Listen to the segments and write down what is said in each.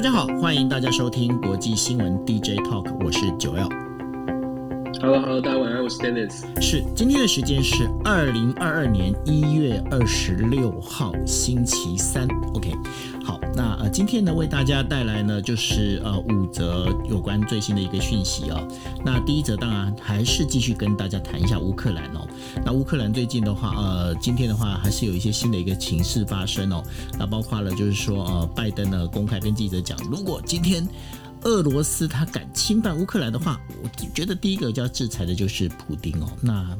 大家好，欢迎大家收听国际新闻 DJ Talk，我是九 L。Hello，Hello，大家晚上好，我是 Dennis。是今天的时间是二零二二年一月二十六号星期三。OK，好，那呃今天呢为大家带来呢就是呃五则有关最新的一个讯息哦。那第一则当然还是继续跟大家谈一下乌克兰哦。那乌克兰最近的话，呃今天的话还是有一些新的一个情势发生哦。那包括了就是说呃拜登呢公开跟记者讲，如果今天俄罗斯他敢侵犯乌克兰的话，我觉得第一个就要制裁的就是普丁哦。那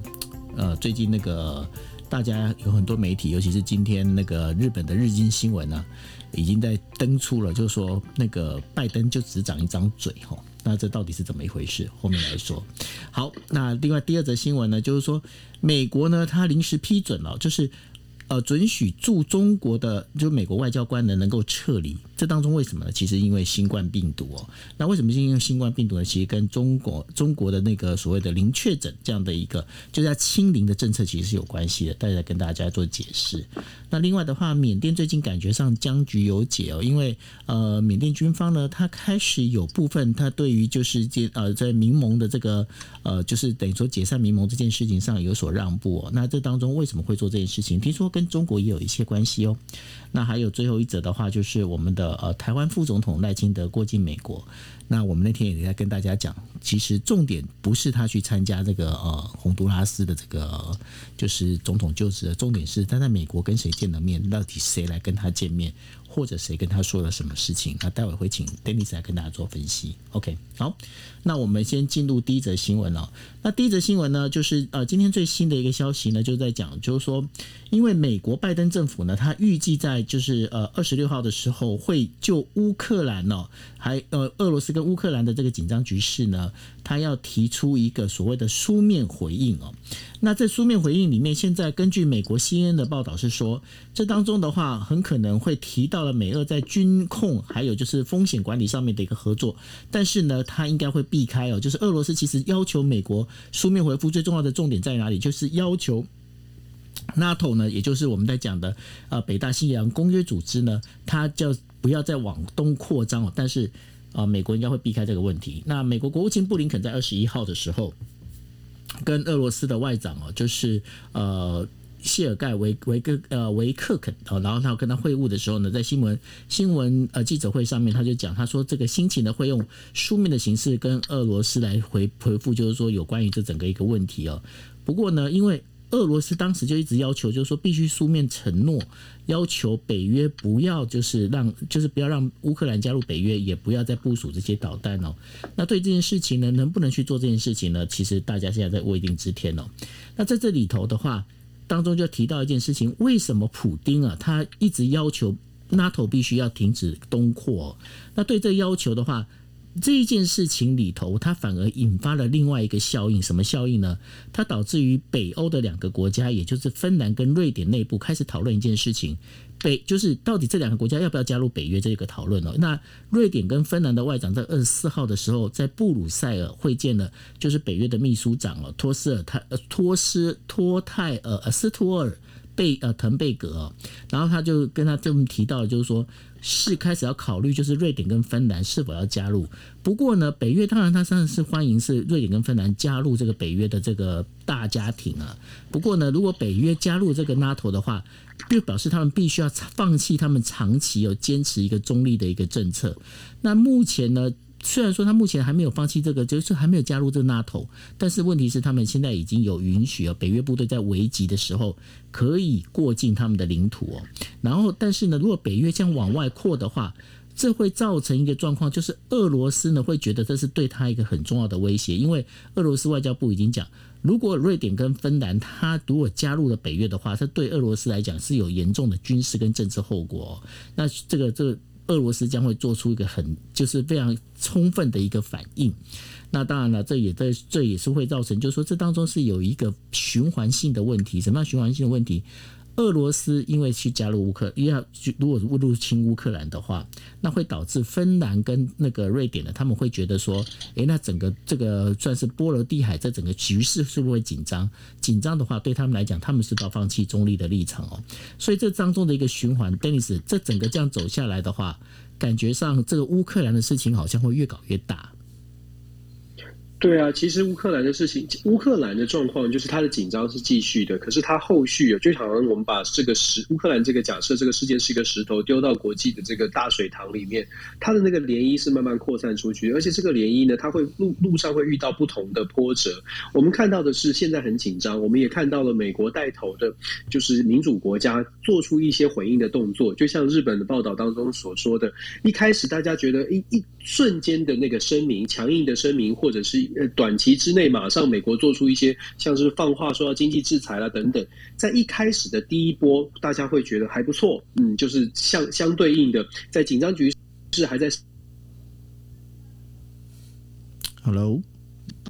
呃，最近那个大家有很多媒体，尤其是今天那个日本的日经新闻呢、已经在登出了，就是说那个拜登就只长一张嘴哈。那这到底是怎么一回事？后面来说。好，那另外第二则新闻呢，就是说美国呢，它临时批准了，就是。呃，准许驻中国的就美国外交官呢能够撤离，这当中为什么呢？其实因为新冠病毒哦。那为什么是因为新冠病毒呢？其实跟中国中国的那个所谓的零确诊这样的一个就是要清零的政策其实是有关系的，大家跟大家做解释。那另外的话，缅甸最近感觉上僵局有解哦，因为呃，缅甸军方呢，它开始有部分它对于就是这呃在民盟的这个呃就是等于说解散民盟这件事情上有所让步哦。那这当中为什么会做这件事情？听说跟跟中国也有一些关系哦。那还有最后一则的话，就是我们的呃台湾副总统赖清德过境美国。那我们那天也在跟大家讲，其实重点不是他去参加这个呃洪都拉斯的这个就是总统就职，重点是他在美国跟谁见了面，到底谁来跟他见面，或者谁跟他说了什么事情。那待会会请 Denis 来跟大家做分析。OK，好，那我们先进入第一则新闻哦。那第一则新闻呢，就是呃今天最新的一个消息呢，就在讲，就是说，因为美国拜登政府呢，他预计在就是呃二十六号的时候会就乌克兰哦，还呃俄罗斯跟乌克兰的这个紧张局势呢，他要提出一个所谓的书面回应哦。那在书面回应里面，现在根据美国 CNN 的报道是说，这当中的话很可能会提到了美俄在军控还有就是风险管理上面的一个合作，但是呢，他应该会避开哦，就是俄罗斯其实要求美国书面回复最重要的重点在哪里，就是要求。NATO 呢，也就是我们在讲的呃北大西洋公约组织呢，它叫不要再往东扩张哦，但是啊、美国应该会避开这个问题。那美国国务卿布林肯在二十一号的时候，跟俄罗斯的外长哦，就是呃谢尔盖维维克呃维克肯哦，然后他跟他会晤的时候呢，在新闻新闻呃记者会上面，他就讲，他说这个心情呢会用书面的形式跟俄罗斯来回回复，就是说有关于这整个一个问题哦。不过呢，因为俄罗斯当时就一直要求，就是说必须书面承诺，要求北约不要就是让就是不要让乌克兰加入北约，也不要再部署这些导弹哦。那对这件事情呢，能不能去做这件事情呢？其实大家现在在未定之天哦。那在这里头的话，当中就提到一件事情，为什么普丁啊他一直要求 NATO 必须要停止东扩、那对这要求的话。这一件事情里头，它反而引发了另外一个效应，什么效应呢？它导致于北欧的两个国家，也就是芬兰跟瑞典内部开始讨论一件事情，北就是到底这两个国家要不要加入北约这个讨论哦。那瑞典跟芬兰的外长在二十四号的时候，在布鲁塞尔会见了，就是北约的秘书长哦，托斯尔泰呃托斯托泰尔呃斯托尔贝呃滕贝格、然后他就跟他这么提到，就是说。是开始要考虑，就是瑞典跟芬兰是否要加入。不过呢，北约当然他当然是欢迎是瑞典跟芬兰加入这个北约的这个大家庭啊。不过呢，如果北约加入这个 NATO 的话，就表示他们必须要放弃他们长期有坚持一个中立的一个政策。那目前呢？虽然说他目前还没有放弃这个，就是还没有加入这个 NATO，但是问题是他们现在已经有允许了，北约部队在危急的时候可以过境他们的领土哦。然后，但是呢，如果北约这样往外扩的话，这会造成一个状况，就是俄罗斯呢会觉得这是对他一个很重要的威胁，因为俄罗斯外交部已经讲，如果瑞典跟芬兰他如果加入了北约的话，这对俄罗斯来讲是有严重的军事跟政治后果、哦。那这个这个。俄罗斯将会做出一个很就是非常充分的一个反应，那当然了，这也这这也是会造成，就是说这当中是有一个循环性的问题。什么样循环性的问题？俄罗斯因为去加入乌克，要如果入侵乌克兰的话，那会导致芬兰跟那个瑞典呢，他们会觉得说，诶，那整个这个算是波罗的海这整个局势是不是会紧张？紧张的话，对他们来讲，他们是要放弃中立的立场哦。所以这当中的一个循环，Dennis，这整个这样走下来的话，感觉上这个乌克兰的事情好像会越搞越大。对啊，其实乌克兰的事情，乌克兰的状况就是它的紧张是继续的，可是它后续啊，就好像我们把这个石乌克兰这个假设这个事件是一个石头丢到国际的这个大水塘里面，它的那个涟漪是慢慢扩散出去，而且这个涟漪呢，它会路路上会遇到不同的波折。我们看到的是现在很紧张，我们也看到了美国带头的，就是民主国家做出一些回应的动作，就像日本的报道当中所说的，一开始大家觉得一一瞬间的那个声明，强硬的声明，或者是。呃，短期之内马上美国做出一些像是放话说要经济制裁啦等等，在一开始的第一波，大家会觉得还不错，嗯，就是相相对应的，在紧张局势还在，Hello。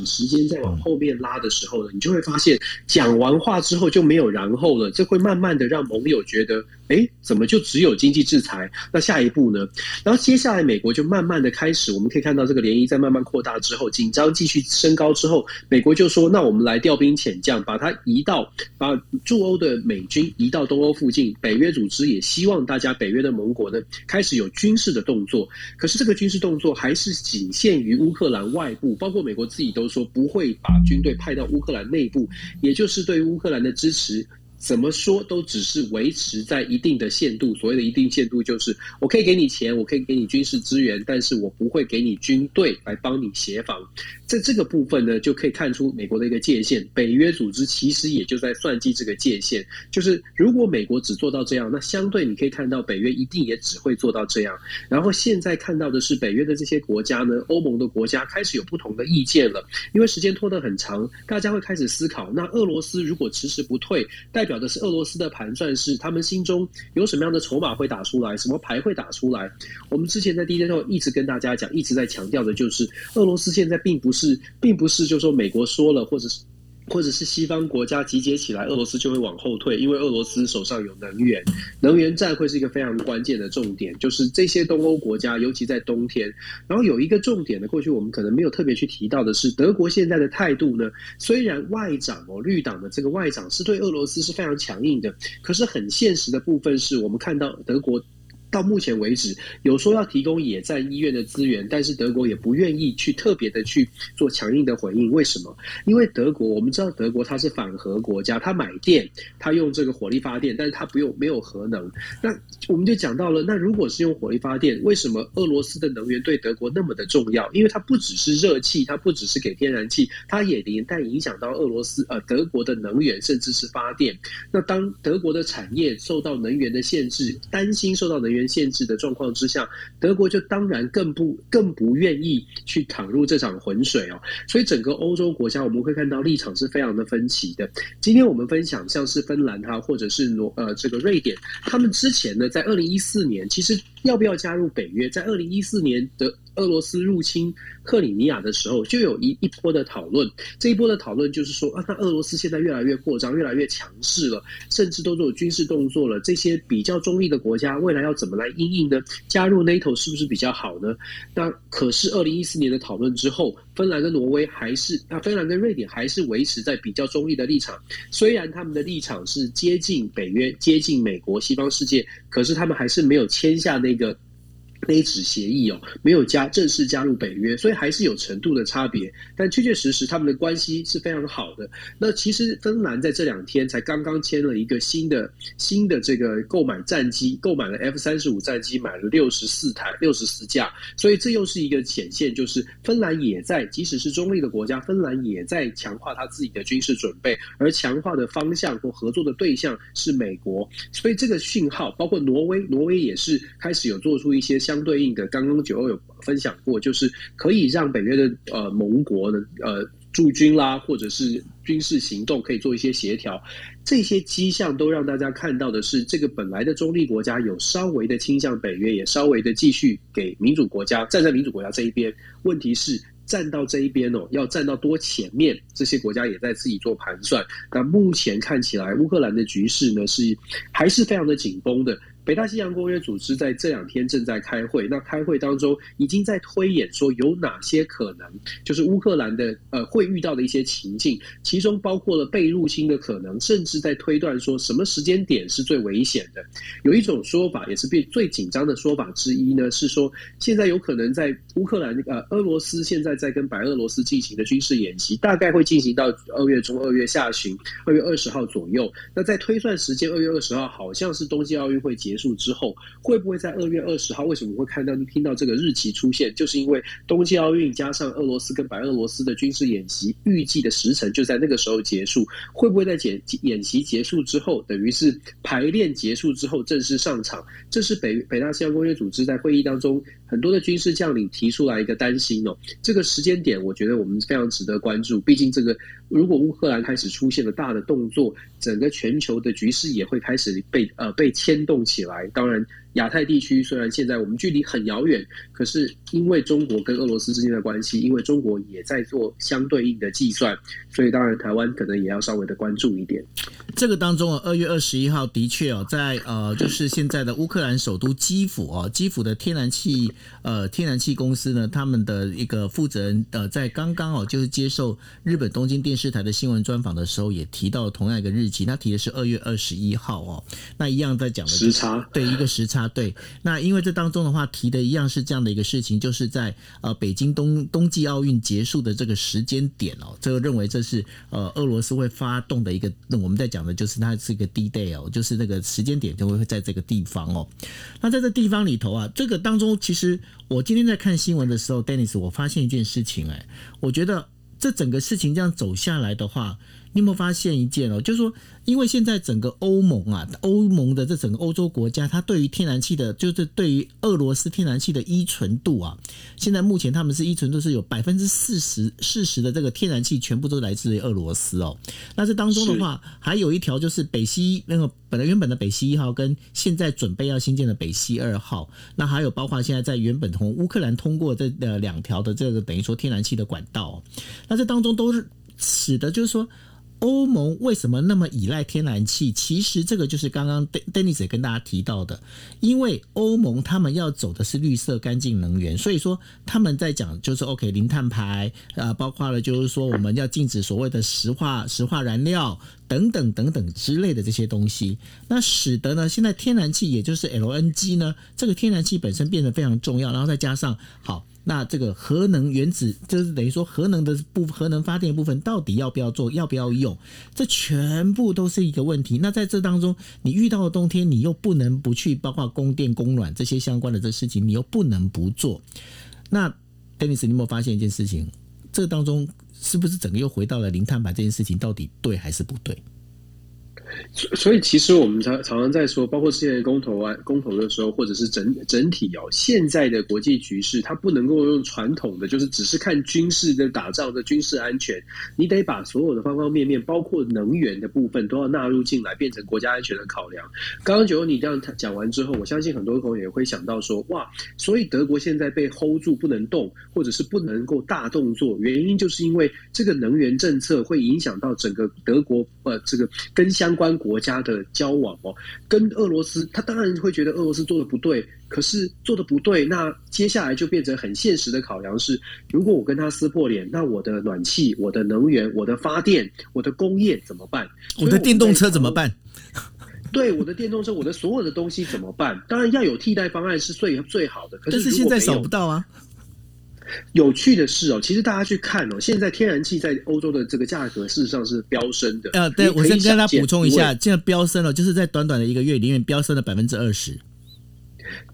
时间再往后面拉的时候呢，你就会发现讲完话之后就没有然后了，这会慢慢的让盟友觉得，哎，怎么就只有经济制裁？那下一步呢？然后接下来美国就慢慢的开始，我们可以看到这个涟漪在慢慢扩大之后，紧张继续升高之后，美国就说，那我们来调兵遣将，把它移到把驻欧的美军移到东欧附近。北约组织也希望大家北约的盟国呢开始有军事的动作，可是这个军事动作还是仅限于乌克兰外部，包括美国自己都。说不会把军队派到乌克兰内部，也就是对乌克兰的支持。怎么说都只是维持在一定的限度。所谓的一定限度，就是我可以给你钱，我可以给你军事资源，但是我不会给你军队来帮你协防。在这个部分呢，就可以看出美国的一个界限。北约组织其实也就在算计这个界限，就是如果美国只做到这样，那相对你可以看到北约一定也只会做到这样。然后现在看到的是北约的这些国家呢，欧盟的国家开始有不同的意见了，因为时间拖得很长，大家会开始思考：那俄罗斯如果迟迟不退，代表的是俄罗斯的盘算是他们心中有什么样的筹码会打出来，什么牌会打出来。我们之前在第一天后一直跟大家讲，一直在强调的就是，俄罗斯现在并不是，是并不是就说美国说了，或者是。或者是西方国家集结起来，俄罗斯就会往后退，因为俄罗斯手上有能源，能源战会是一个非常关键的重点。就是这些东欧国家，尤其在冬天。然后有一个重点呢，过去我们可能没有特别去提到的是，德国现在的态度呢，虽然外长哦，绿党的这个外长是对俄罗斯是非常强硬的，可是很现实的部分是我们看到德国。到目前为止，有说要提供野战医院的资源，但是德国也不愿意去特别的去做强硬的回应。为什么？因为德国，我们知道德国它是反核国家，它买电，它用这个火力发电，但是它不用没有核能。那我们就讲到了，那如果是用火力发电，为什么俄罗斯的能源对德国那么的重要？因为它不只是热气，它不只是给天然气，它也连带影响到俄罗斯呃德国的能源，甚至是发电。那当德国的产业受到能源的限制，担心受到能源。限制的状况之下，德国就当然更不更不愿意去躺入这场浑水哦。所以整个欧洲国家我们会看到立场是非常的分歧的。今天我们分享像是芬兰哈，或者是挪呃这个瑞典，他们之前呢在二零一四年其实要不要加入北约，在二零一四年的。俄罗斯入侵克里米亚的时候，就有一一波的讨论。这一波的讨论就是说，啊，那俄罗斯现在越来越扩张，越来越强势了，甚至都做军事动作了。这些比较中立的国家，未来要怎么来应应呢？加入 NATO 是不是比较好呢？那可是二零一四年的讨论之后，芬兰跟挪威还是啊，芬兰跟瑞典还是维持在比较中立的立场。虽然他们的立场是接近北约、接近美国、西方世界，可是他们还是没有签下那个。那纸协议哦，没有加正式加入北约，所以还是有程度的差别。但确确实实，他们的关系是非常好的。那其实芬兰在这两天才刚刚签了一个新的新的这个购买战机，购买了 F 三十五战机，买了六十四台、六十四架。所以这又是一个显现，就是芬兰也在，即使是中立的国家，芬兰也在强化他自己的军事准备，而强化的方向或合作的对象是美国。所以这个讯号，包括挪威，挪威也是开始有做出一些。相对应的，刚刚九欧有分享过，就是可以让北约的呃盟国的呃驻军啦，或者是军事行动可以做一些协调，这些迹象都让大家看到的是，这个本来的中立国家有稍微的倾向北约，也稍微的继续给民主国家站在民主国家这一边。问题是。站到这一边哦，要站到多前面，这些国家也在自己做盘算。那目前看起来，乌克兰的局势呢是还是非常的紧绷的。北大西洋公约组织在这两天正在开会，那开会当中已经在推演说有哪些可能，就是乌克兰的呃会遇到的一些情境，其中包括了被入侵的可能，甚至在推断说什么时间点是最危险的。有一种说法，也是最最紧张的说法之一呢，是说现在有可能在乌克兰呃俄罗斯现在在跟白俄罗斯进行的军事演习，大概会进行到二月中、二月下旬、二月二十号左右。那在推算时间，二月二十号好像是冬季奥运会结。结束之后会不会在二月二十号？为什么会看到听到这个日期出现？就是因为冬季奥运加上俄罗斯跟白俄罗斯的军事演习，预计的时程就在那个时候结束。会不会在演演习结束之后，等于是排练结束之后正式上场？这是北北大西洋公约组织在会议当中很多的军事将领提出来一个担心哦。这个时间点，我觉得我们非常值得关注。毕竟这个如果乌克兰开始出现了大的动作，整个全球的局势也会开始被呃被牵动起起。来，当然。亚太地区虽然现在我们距离很遥远，可是因为中国跟俄罗斯之间的关系，因为中国也在做相对应的计算，所以当然台湾可能也要稍微的关注一点。这个当中啊，二月二十一号的确哦，在呃，就是现在的乌克兰首都基辅哦，基辅的天然气呃天然气公司呢，他们的一个负责人呃，在刚刚哦，就是接受日本东京电视台的新闻专访的时候，也提到同样一个日期，他提的是二月二十一号哦，那一样在讲的时差，对一个时差。啊，对，那因为这当中的话提的一样是这样的一个事情，就是在呃北京冬冬季奥运结束的这个时间点哦，这个认为这是呃俄罗斯会发动的一个，那我们在讲的就是它是一个 D day 哦，就是那个时间点就会在这个地方哦。那在这地方里头啊，这个当中其实我今天在看新闻的时候，Dennis，我发现一件事情，哎，我觉得这整个事情这样走下来的话。你有没有发现一件哦？就是说，因为现在整个欧盟啊，欧盟的这整个欧洲国家，它对于天然气的，就是对于俄罗斯天然气的依存度啊，现在目前他们是依存度是有百分之四十四十的这个天然气全部都来自于俄罗斯哦。那这当中的话，还有一条就是北溪那个本来原本的北溪一号跟现在准备要新建的北溪二号，那还有包括现在在原本从乌克兰通过这呃两条的这个等于说天然气的管道，那这当中都是使得就是说。欧盟为什么那么依赖天然气？其实这个就是刚刚 Dennis 也跟大家提到的，因为欧盟他们要走的是绿色干净能源，所以说他们在讲就是 OK 零碳排啊，包括了就是说我们要禁止所谓的石化石化燃料等等等等之类的这些东西，那使得呢现在天然气也就是 LNG 呢，这个天然气本身变得非常重要，然后再加上好。那这个核能原子就是等于说核能的部核能发电部分到底要不要做，要不要用，这全部都是一个问题。那在这当中，你遇到了冬天，你又不能不去，包括供电、供暖这些相关的这事情，你又不能不做。那 Dennis，你有没有发现一件事情？这当中是不是整个又回到了零碳排这件事情，到底对还是不对？所以，其实我们常常常在说，包括之前公投啊，公投的时候，或者是整整体哦，现在的国际局势，它不能够用传统的，就是只是看军事的打仗的军事安全，你得把所有的方方面面，包括能源的部分，都要纳入进来，变成国家安全的考量。刚刚九欧你这样讲完之后，我相信很多朋友也会想到说，哇，所以德国现在被 hold 住不能动，或者是不能够大动作，原因就是因为这个能源政策会影响到整个德国呃，这个跟相。关国家的交往哦，跟俄罗斯，他当然会觉得俄罗斯做的不对，可是做的不对，那接下来就变成很现实的考量是：如果我跟他撕破脸，那我的暖气、我的能源、我的发电、我的工业怎么办？我的电动车怎么办？对，我的电动车，我的所有的东西怎么办？当然要有替代方案是最最好的，可是现在找不到啊。有趣的是哦，其实大家去看哦，现在天然气在欧洲的这个价格事实上是飙升的。呃，对我先跟大家补充一下，现在飙升了，就是在短短的一个月里面飙升了百分之二十。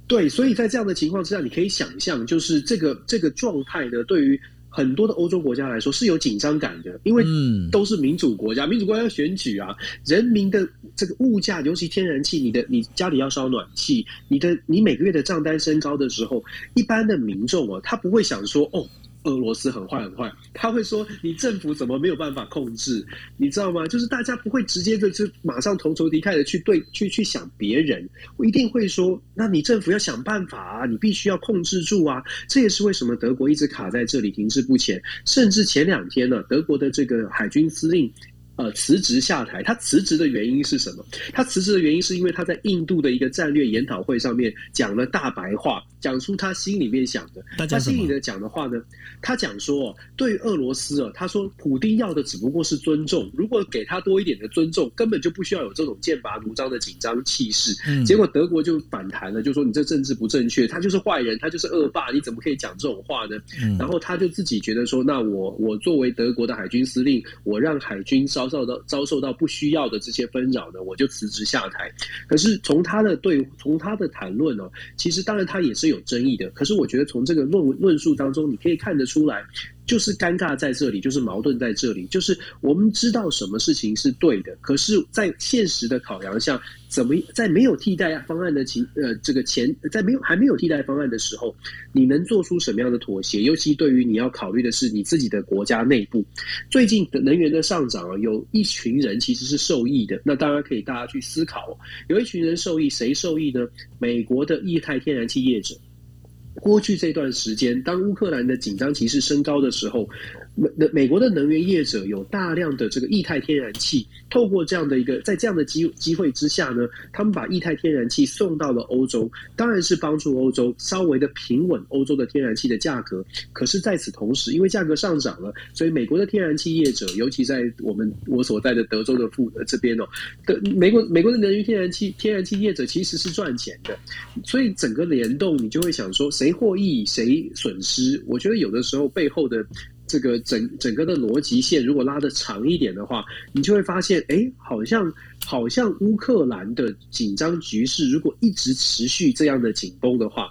对，所以在这样的情况之下，你可以想象，就是这个这个状态呢，对于。很多的欧洲国家来说是有紧张感的，因为都是民主国家，民主国家要选举啊，人民的这个物价，尤其天然气，你的你家里要烧暖气，你的你每个月的账单升高的时候，一般的民众啊，他不会想说哦。俄罗斯很坏很坏，他会说你政府怎么没有办法控制？你知道吗？就是大家不会直接的就马上同仇敌忾的去对去去想别人，我一定会说，那你政府要想办法啊，你必须要控制住啊。这也是为什么德国一直卡在这里停滞不前，甚至前两天呢，德国的这个海军司令。呃，辞职下台。他辞职的原因是什么？他辞职的原因是因为他在印度的一个战略研讨会上面讲了大白话，讲出他心里面想的。他心里的讲的话呢？他讲说，对于俄罗斯啊，他说普丁要的只不过是尊重，如果给他多一点的尊重，根本就不需要有这种剑拔弩张的紧张气势。结果德国就反弹了，就说你这政治不正确，他就是坏人，他就是恶霸，你怎么可以讲这种话呢？然后他就自己觉得说，那我我作为德国的海军司令，我让海军遭受到遭受到不需要的这些纷扰呢，我就辞职下台。可是从他的对从他的谈论呢，其实当然他也是有争议的。可是我觉得从这个论论述当中，你可以看得出来。就是尴尬在这里，就是矛盾在这里，就是我们知道什么事情是对的，可是，在现实的考量下，怎么在没有替代方案的情呃这个前，在没有还没有替代方案的时候，你能做出什么样的妥协？尤其对于你要考虑的是你自己的国家内部，最近的能源的上涨啊，有一群人其实是受益的。那当然可以大家去思考，有一群人受益，谁受益呢？美国的液态天然气业者。过去这段时间，当乌克兰的紧张情势升高的时候。美美国的能源业者有大量的这个液态天然气，透过这样的一个在这样的机机会之下呢，他们把液态天然气送到了欧洲，当然是帮助欧洲稍微的平稳欧洲的天然气的价格。可是，在此同时，因为价格上涨了，所以美国的天然气业者，尤其在我们我所在的德州的附这边哦，的美国美国的能源天然气天然气业者其实是赚钱的，所以整个联动，你就会想说，谁获益谁损失？我觉得有的时候背后的。这个整整个的逻辑线，如果拉的长一点的话，你就会发现，哎，好像好像乌克兰的紧张局势，如果一直持续这样的紧绷的话，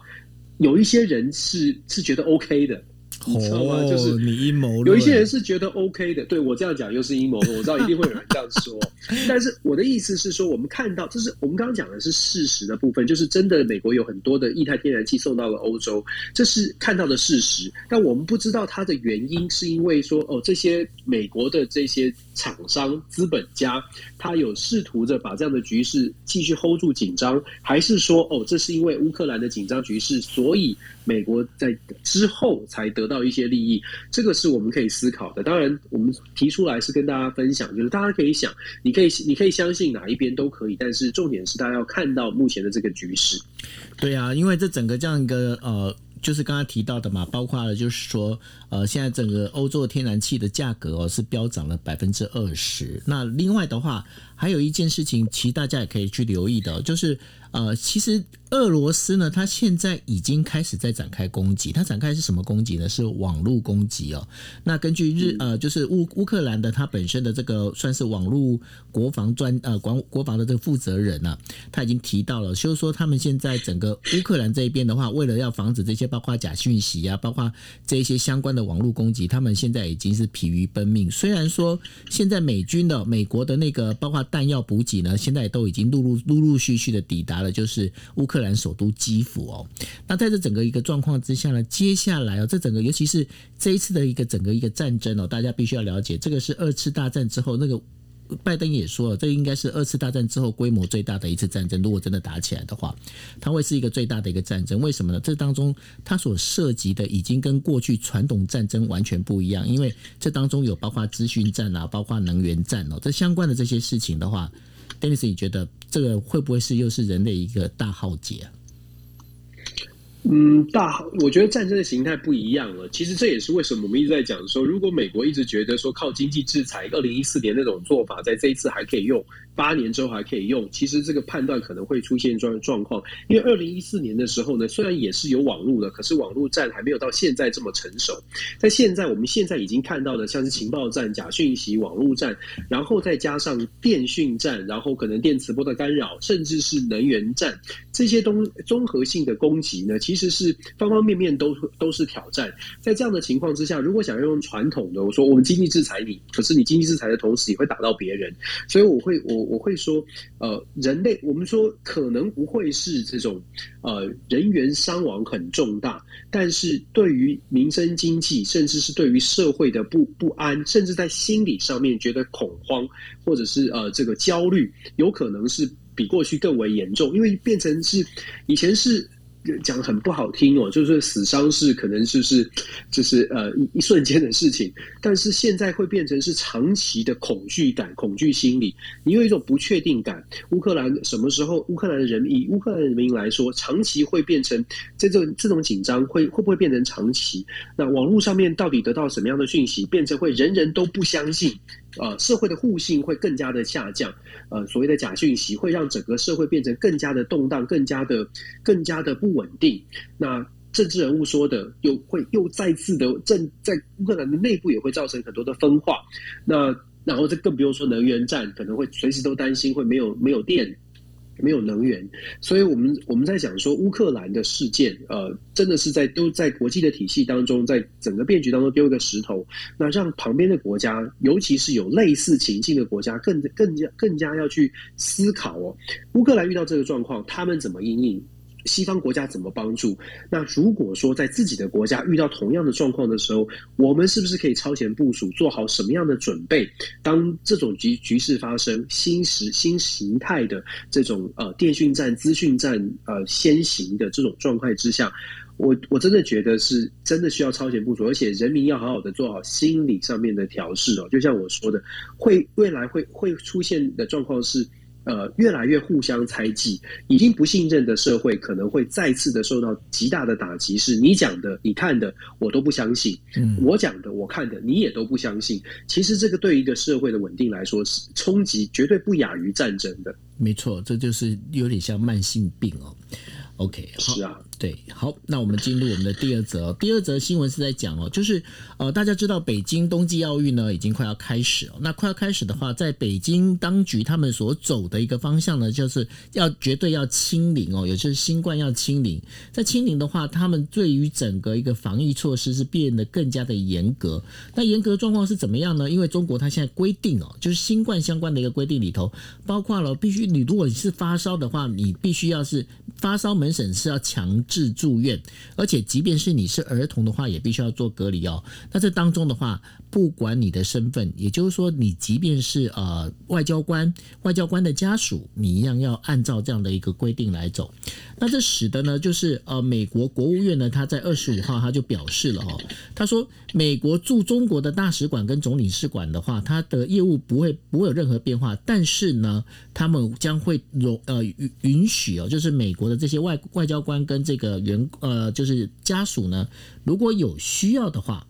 有一些人是是觉得 OK 的。你知道吗？就是你阴谋论，有一些人是觉得 OK 的。对我这样讲又是阴谋论，我知道一定会有人这样说。但是我的意思是说，我们看到，这是我们刚刚讲的是事实的部分，就是真的美国有很多的液态天然气送到了欧洲，这是看到的事实。但我们不知道它的原因，是因为说哦，这些美国的这些厂商、资本家，他有试图着把这样的局势继续 hold 住紧张，还是说哦，这是因为乌克兰的紧张局势，所以美国在之后才得到。一些利益，这个是我们可以思考的。当然，我们提出来是跟大家分享，就是大家可以想，你可以你可以相信哪一边都可以，但是重点是大家要看到目前的这个局势。对啊，因为这整个这样一个呃。就是刚刚提到的嘛，包括了就是说，呃，现在整个欧洲天然气的价格哦是飙涨了百分之二十。那另外的话，还有一件事情，其实大家也可以去留意的，就是呃，其实俄罗斯呢，它现在已经开始在展开攻击。它展开是什么攻击呢？是网络攻击哦。那根据日呃，就是乌乌克兰的它本身的这个算是网络国防专呃国国防的这个负责人呢，他已经提到了，就是说他们现在整个乌克兰这一边的话，为了要防止这些。包括假讯息啊，包括这些相关的网络攻击，他们现在已经是疲于奔命。虽然说现在美军的美国的那个包括弹药补给呢，现在都已经陆陆陆陆续续的抵达就是乌克兰首都基辅哦。那在这整个一个状况之下呢，接下来哦，这整个尤其是这一次的一个整个一个战争哦，大家必须要了解，这个是二次大战之后那个。拜登也说了，这应该是二次大战之后规模最大的一次战争。如果真的打起来的话，它会是一个最大的一个战争。为什么呢？这当中它所涉及的已经跟过去传统战争完全不一样，因为这当中有包括资讯战啊，包括能源战哦，这相关的这些事情的话，Dennis，你觉得这个会不会是又是人类一个大浩劫啊？嗯，大，我觉得战争的形态不一样了。其实这也是为什么我们一直在讲说，如果美国一直觉得说靠经济制裁，二零一四年那种做法，在这一次还可以用。八年之后还可以用，其实这个判断可能会出现状状况，因为二零一四年的时候呢，虽然也是有网络的，可是网络战还没有到现在这么成熟。在现在，我们现在已经看到的，像是情报战、假讯息、网络战，然后再加上电讯战，然后可能电磁波的干扰，甚至是能源战，这些东综合性的攻击呢，其实是方方面面都都是挑战。在这样的情况之下，如果想要用传统的，我说我们经济制裁你，可是你经济制裁的同时也会打到别人，所以我会我我会说，呃，人类我们说可能不会是这种呃人员伤亡很重大，但是对于民生经济，甚至是对于社会的不不安，甚至在心理上面觉得恐慌，或者是呃这个焦虑，有可能是比过去更为严重，因为变成是以前是。讲很不好听哦，就是死伤是可能就是就是呃一一瞬间的事情，但是现在会变成是长期的恐惧感、恐惧心理，你有一种不确定感。乌克兰什么时候？乌克兰的人民以乌克兰人民来说，长期会变成这种这种紧张，会会不会变成长期？那网络上面到底得到什么样的讯息，变成会人人都不相信？呃，社会的互信会更加的下降。呃，所谓的假讯息会让整个社会变成更加的动荡，更加的更加的不稳定。那政治人物说的又会又再次的正在乌克兰的内部也会造成很多的分化。那然后这更不用说能源战，可能会随时都担心会没有没有电。没有能源，所以我们我们在讲说乌克兰的事件，呃，真的是在都在国际的体系当中，在整个变局当中丢一个石头，那让旁边的国家，尤其是有类似情境的国家，更更加更加要去思考哦，乌克兰遇到这个状况，他们怎么应应？西方国家怎么帮助？那如果说在自己的国家遇到同样的状况的时候，我们是不是可以超前部署，做好什么样的准备？当这种局局势发生，新时新形态的这种呃电讯战、资讯战呃先行的这种状态之下，我我真的觉得是真的需要超前部署，而且人民要好好的做好心理上面的调试哦。就像我说的，会未来会会出现的状况是。呃，越来越互相猜忌，已经不信任的社会可能会再次的受到极大的打击。是你讲的、你看的，我都不相信；我讲的、我看的，你也都不相信。其实这个对一个社会的稳定来说，是冲击绝对不亚于战争的。没错，这就是有点像慢性病哦。OK，是啊。对，好，那我们进入我们的第二则。第二则新闻是在讲哦，就是呃，大家知道北京冬季奥运呢已经快要开始哦。那快要开始的话，在北京当局他们所走的一个方向呢，就是要绝对要清零哦，也就是新冠要清零。在清零的话，他们对于整个一个防疫措施是变得更加的严格。那严格状况是怎么样呢？因为中国它现在规定哦，就是新冠相关的一个规定里头，包括了必须你如果你是发烧的话，你必须要是发烧门诊是要强。制住院，而且即便是你是儿童的话，也必须要做隔离哦。那这当中的话，不管你的身份，也就是说，你即便是呃外交官、外交官的家属，你一样要按照这样的一个规定来走。那这使得呢，就是呃美国国务院呢，他在二十五号他就表示了哦，他说美国驻中国的大使馆跟总领事馆的话，它的业务不会不会有任何变化，但是呢，他们将会容呃允允许哦，就是美国的这些外外交官跟这个员呃就是家属呢，如果有需要的话。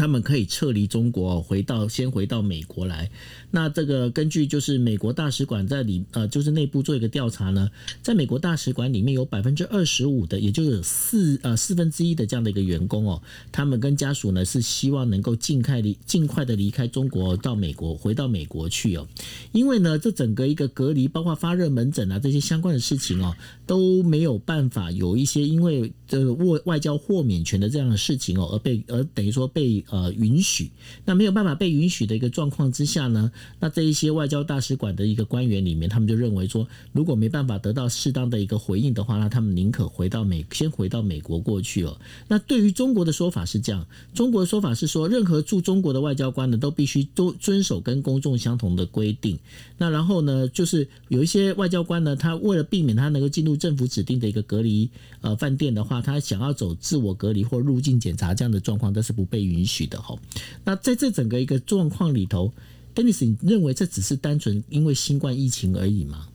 他们可以撤离中国，回到先回到美国来。那这个根据就是美国大使馆在里呃，就是内部做一个调查呢，在美国大使馆里面有百分之二十五的，也就是四呃四分之一的这样的一个员工哦，他们跟家属呢是希望能够尽快离尽快的离开中国到美国，回到美国去哦。因为呢，这整个一个隔离，包括发热门诊啊这些相关的事情哦，都没有办法有一些因为这个外外交豁免权的这样的事情哦，而被而等于说被呃允许。那没有办法被允许的一个状况之下呢？那这一些外交大使馆的一个官员里面，他们就认为说，如果没办法得到适当的一个回应的话，那他们宁可回到美，先回到美国过去哦。那对于中国的说法是这样，中国的说法是说，任何驻中国的外交官呢，都必须都遵守跟公众相同的规定。那然后呢，就是有一些外交官呢，他为了避免他能够进入政府指定的一个隔离呃饭店的话，他想要走自我隔离或入境检查这样的状况，都是不被允许的哈。那在这整个一个状况里头。Denis，你认为这只是单纯因为新冠疫情而已吗？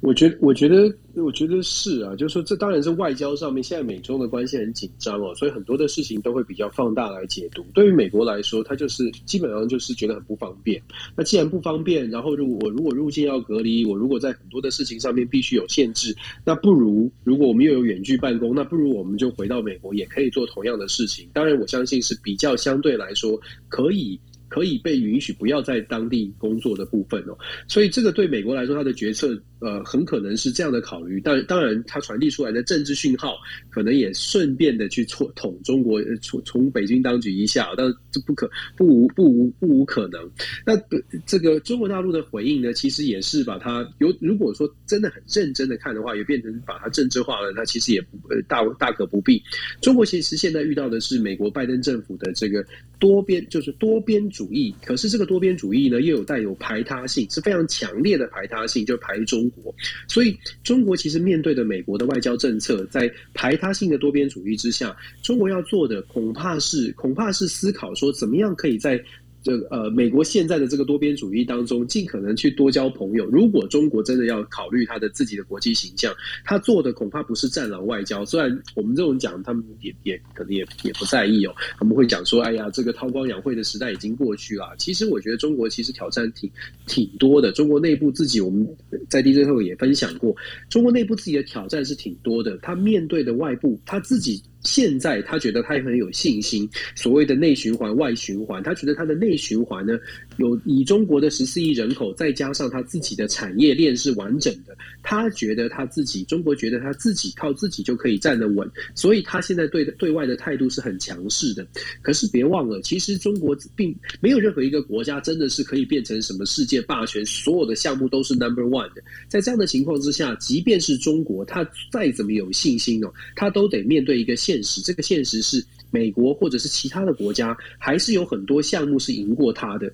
我觉得，我觉得，我觉得是啊，就是说，这当然是外交上面，现在美中的关系很紧张哦，所以很多的事情都会比较放大来解读。对于美国来说，他就是基本上就是觉得很不方便。那既然不方便，然后如果我如果入境要隔离，我如果在很多的事情上面必须有限制，那不如如果我们又有远距办公，那不如我们就回到美国，也可以做同样的事情。当然，我相信是比较相对来说可以。可以被允许不要在当地工作的部分哦。所以这个对美国来说，他的决策呃很可能是这样的考虑。但当然，他传递出来的政治讯号，可能也顺便的去戳捅中国，从从北京当局一下，但这不可不无不无不无可能。那这个中国大陆的回应呢，其实也是把它有如果说真的很认真的看的话，也变成把它政治化了。那其实也不大大可不必。中国其实现在遇到的是美国拜登政府的这个多边，就是多边主义。可是这个多边主义呢，又有带有排他性，是非常强烈的排他性，就排中国。所以中国其实面对的美国的外交政策，在排他性的多边主义之下，中国要做的恐怕是恐怕是思考说，怎么样可以在。这呃，美国现在的这个多边主义当中，尽可能去多交朋友。如果中国真的要考虑他的自己的国际形象，他做的恐怕不是战狼外交。虽然我们这种讲，他们也也可能也也不在意哦。他们会讲说：“哎呀，这个韬光养晦的时代已经过去了。”其实我觉得中国其实挑战挺挺多的。中国内部自己，我们在 DJ 后也分享过，中国内部自己的挑战是挺多的。他面对的外部，他自己。现在他觉得他也很有信心，所谓的内循环、外循环，他觉得他的内循环呢，有以中国的十四亿人口，再加上他自己的产业链是完整的，他觉得他自己，中国觉得他自己靠自己就可以站得稳，所以他现在对对外的态度是很强势的。可是别忘了，其实中国并没有任何一个国家真的是可以变成什么世界霸权，所有的项目都是 number one 的。在这样的情况之下，即便是中国，他再怎么有信心哦，他都得面对一个。现实，这个现实是美国或者是其他的国家，还是有很多项目是赢过他的。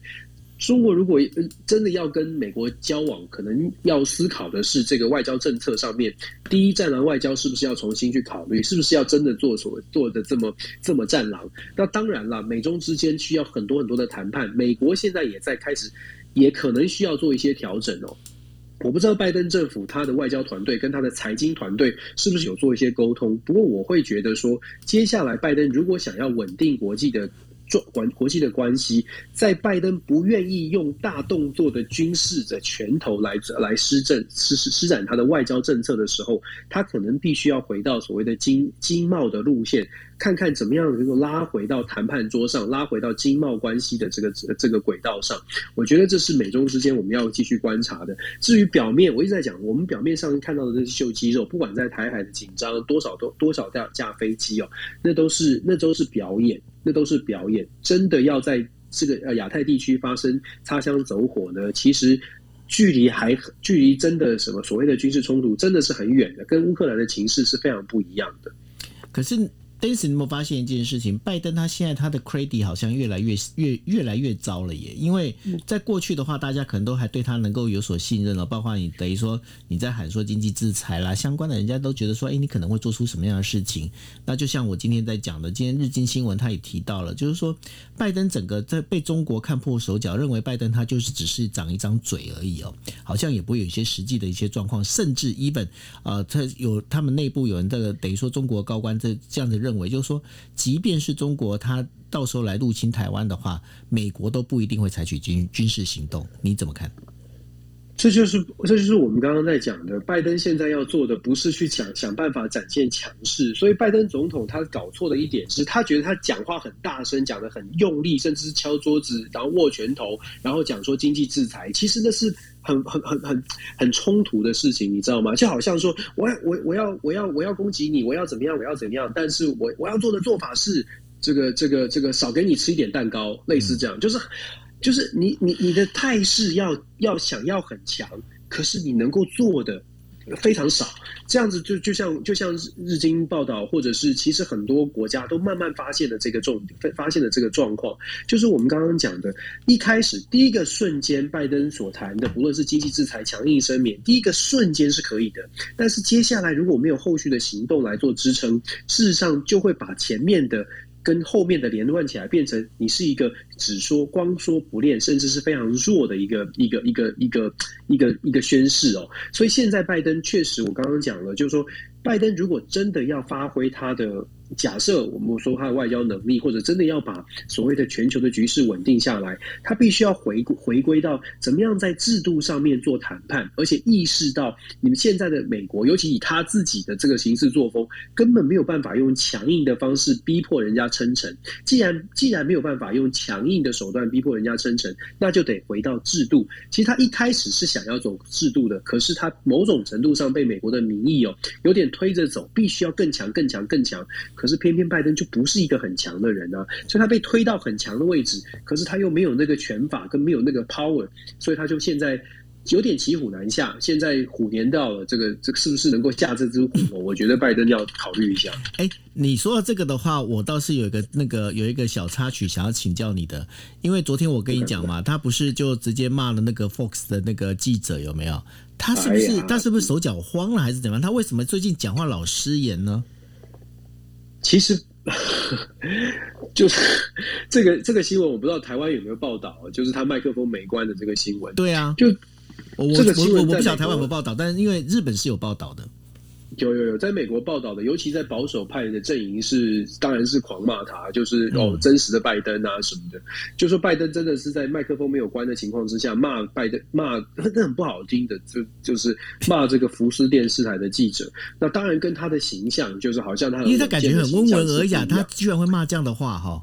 中国如果真的要跟美国交往，可能要思考的是这个外交政策上面，第一战狼外交是不是要重新去考虑，是不是要真的做所做的这么这么战狼？那当然了，美中之间需要很多很多的谈判，美国现在也在开始，也可能需要做一些调整哦。我不知道拜登政府他的外交团队跟他的财经团队是不是有做一些沟通。不过我会觉得说，接下来拜登如果想要稳定国际的。做关国际的关系，在拜登不愿意用大动作的军事的拳头来来施政施施施展他的外交政策的时候，他可能必须要回到所谓的经经贸的路线，看看怎么样能够拉回到谈判桌上，拉回到经贸关系的这个这个轨道上。我觉得这是美中之间我们要继续观察的。至于表面，我一直在讲，我们表面上看到的这些秀肌肉，不管在台海的紧张多少多多少架架飞机哦，那都是那都是表演。那都是表演，真的要在这个呃亚太地区发生擦枪走火呢？其实距离还距离真的什么所谓的军事冲突，真的是很远的，跟乌克兰的情势是非常不一样的。可是。但是你有没有发现一件事情？拜登他现在他的 credit 好像越来越越越来越糟了耶！因为在过去的话，大家可能都还对他能够有所信任了。包括你等于说你在喊说经济制裁啦，相关的人家都觉得说，哎，你可能会做出什么样的事情？那就像我今天在讲的，今天日经新闻他也提到了，就是说拜登整个在被中国看破手脚，认为拜登他就是只是长一张嘴而已哦，好像也不会有一些实际的一些状况，甚至 even 呃，他有他们内部有人这个等于说中国高官这这样的。认为就是说，即便是中国，他到时候来入侵台湾的话，美国都不一定会采取军军事行动。你怎么看？这就是这就是我们刚刚在讲的，拜登现在要做的不是去想想办法展现强势。所以，拜登总统他搞错的一点是他觉得他讲话很大声，讲的很用力，甚至是敲桌子，然后握拳头，然后讲说经济制裁，其实那是。很很很很很冲突的事情，你知道吗？就好像说，我要我我要我要我要攻击你，我要怎么样，我要怎么样？但是我我要做的做法是，这个这个这个少给你吃一点蛋糕，类似这样，就是就是你你你的态势要要想要很强，可是你能够做的。非常少，这样子就就像就像日经报道，或者是其实很多国家都慢慢发现了这个重点，发现了这个状况，就是我们刚刚讲的，一开始第一个瞬间，拜登所谈的，不论是经济制裁、强硬声明，第一个瞬间是可以的，但是接下来如果没有后续的行动来做支撑，事实上就会把前面的。跟后面的连贯起来，变成你是一个只说光说不练，甚至是非常弱的一个一个一个一个一个一个宣誓哦。所以现在拜登确实，我刚刚讲了，就是说，拜登如果真的要发挥他的假设我们说他的外交能力，或者真的要把所谓的全球的局势稳定下来，他必须要回回归到怎么样在制度上面做谈判，而且意识到你们现在的美国，尤其以他自己的这个行事作风，根本没有办法用强硬的方式逼迫人家称臣。既然既然没有办法用强硬的手段逼迫人家称臣，那就得回到制度。其实他一开始是想要走制度的，可是他某种程度上被美国的民意哦有点推着走，必须要更强、更强、更强。可是偏偏拜登就不是一个很强的人啊，所以他被推到很强的位置，可是他又没有那个拳法跟没有那个 power，所以他就现在有点骑虎难下。现在虎年到了，这个这个是不是能够下这只虎？我觉得拜登要考虑一下。哎，你说到这个的话，我倒是有一个那个有一个小插曲想要请教你的，因为昨天我跟你讲嘛，他不是就直接骂了那个 Fox 的那个记者有没有？他是不是他是不是手脚慌了还是怎么样？他为什么最近讲话老失言呢？其实，就是这个这个新闻，我不知道台湾有没有报道，就是他麦克风没关的这个新闻。对啊，就这个新闻我不晓得台湾有没有报道，但是因为日本是有报道的。有有有，在美国报道的，尤其在保守派的阵营是，当然是狂骂他，就是哦，真实的拜登啊什么的，就说拜登真的是在麦克风没有关的情况之下骂拜登，骂那很不好听的，就就是骂这个福斯电视台的记者。那当然跟他的形象就是好像他，因为他感觉很温文尔雅，他居然会骂这样的话哈。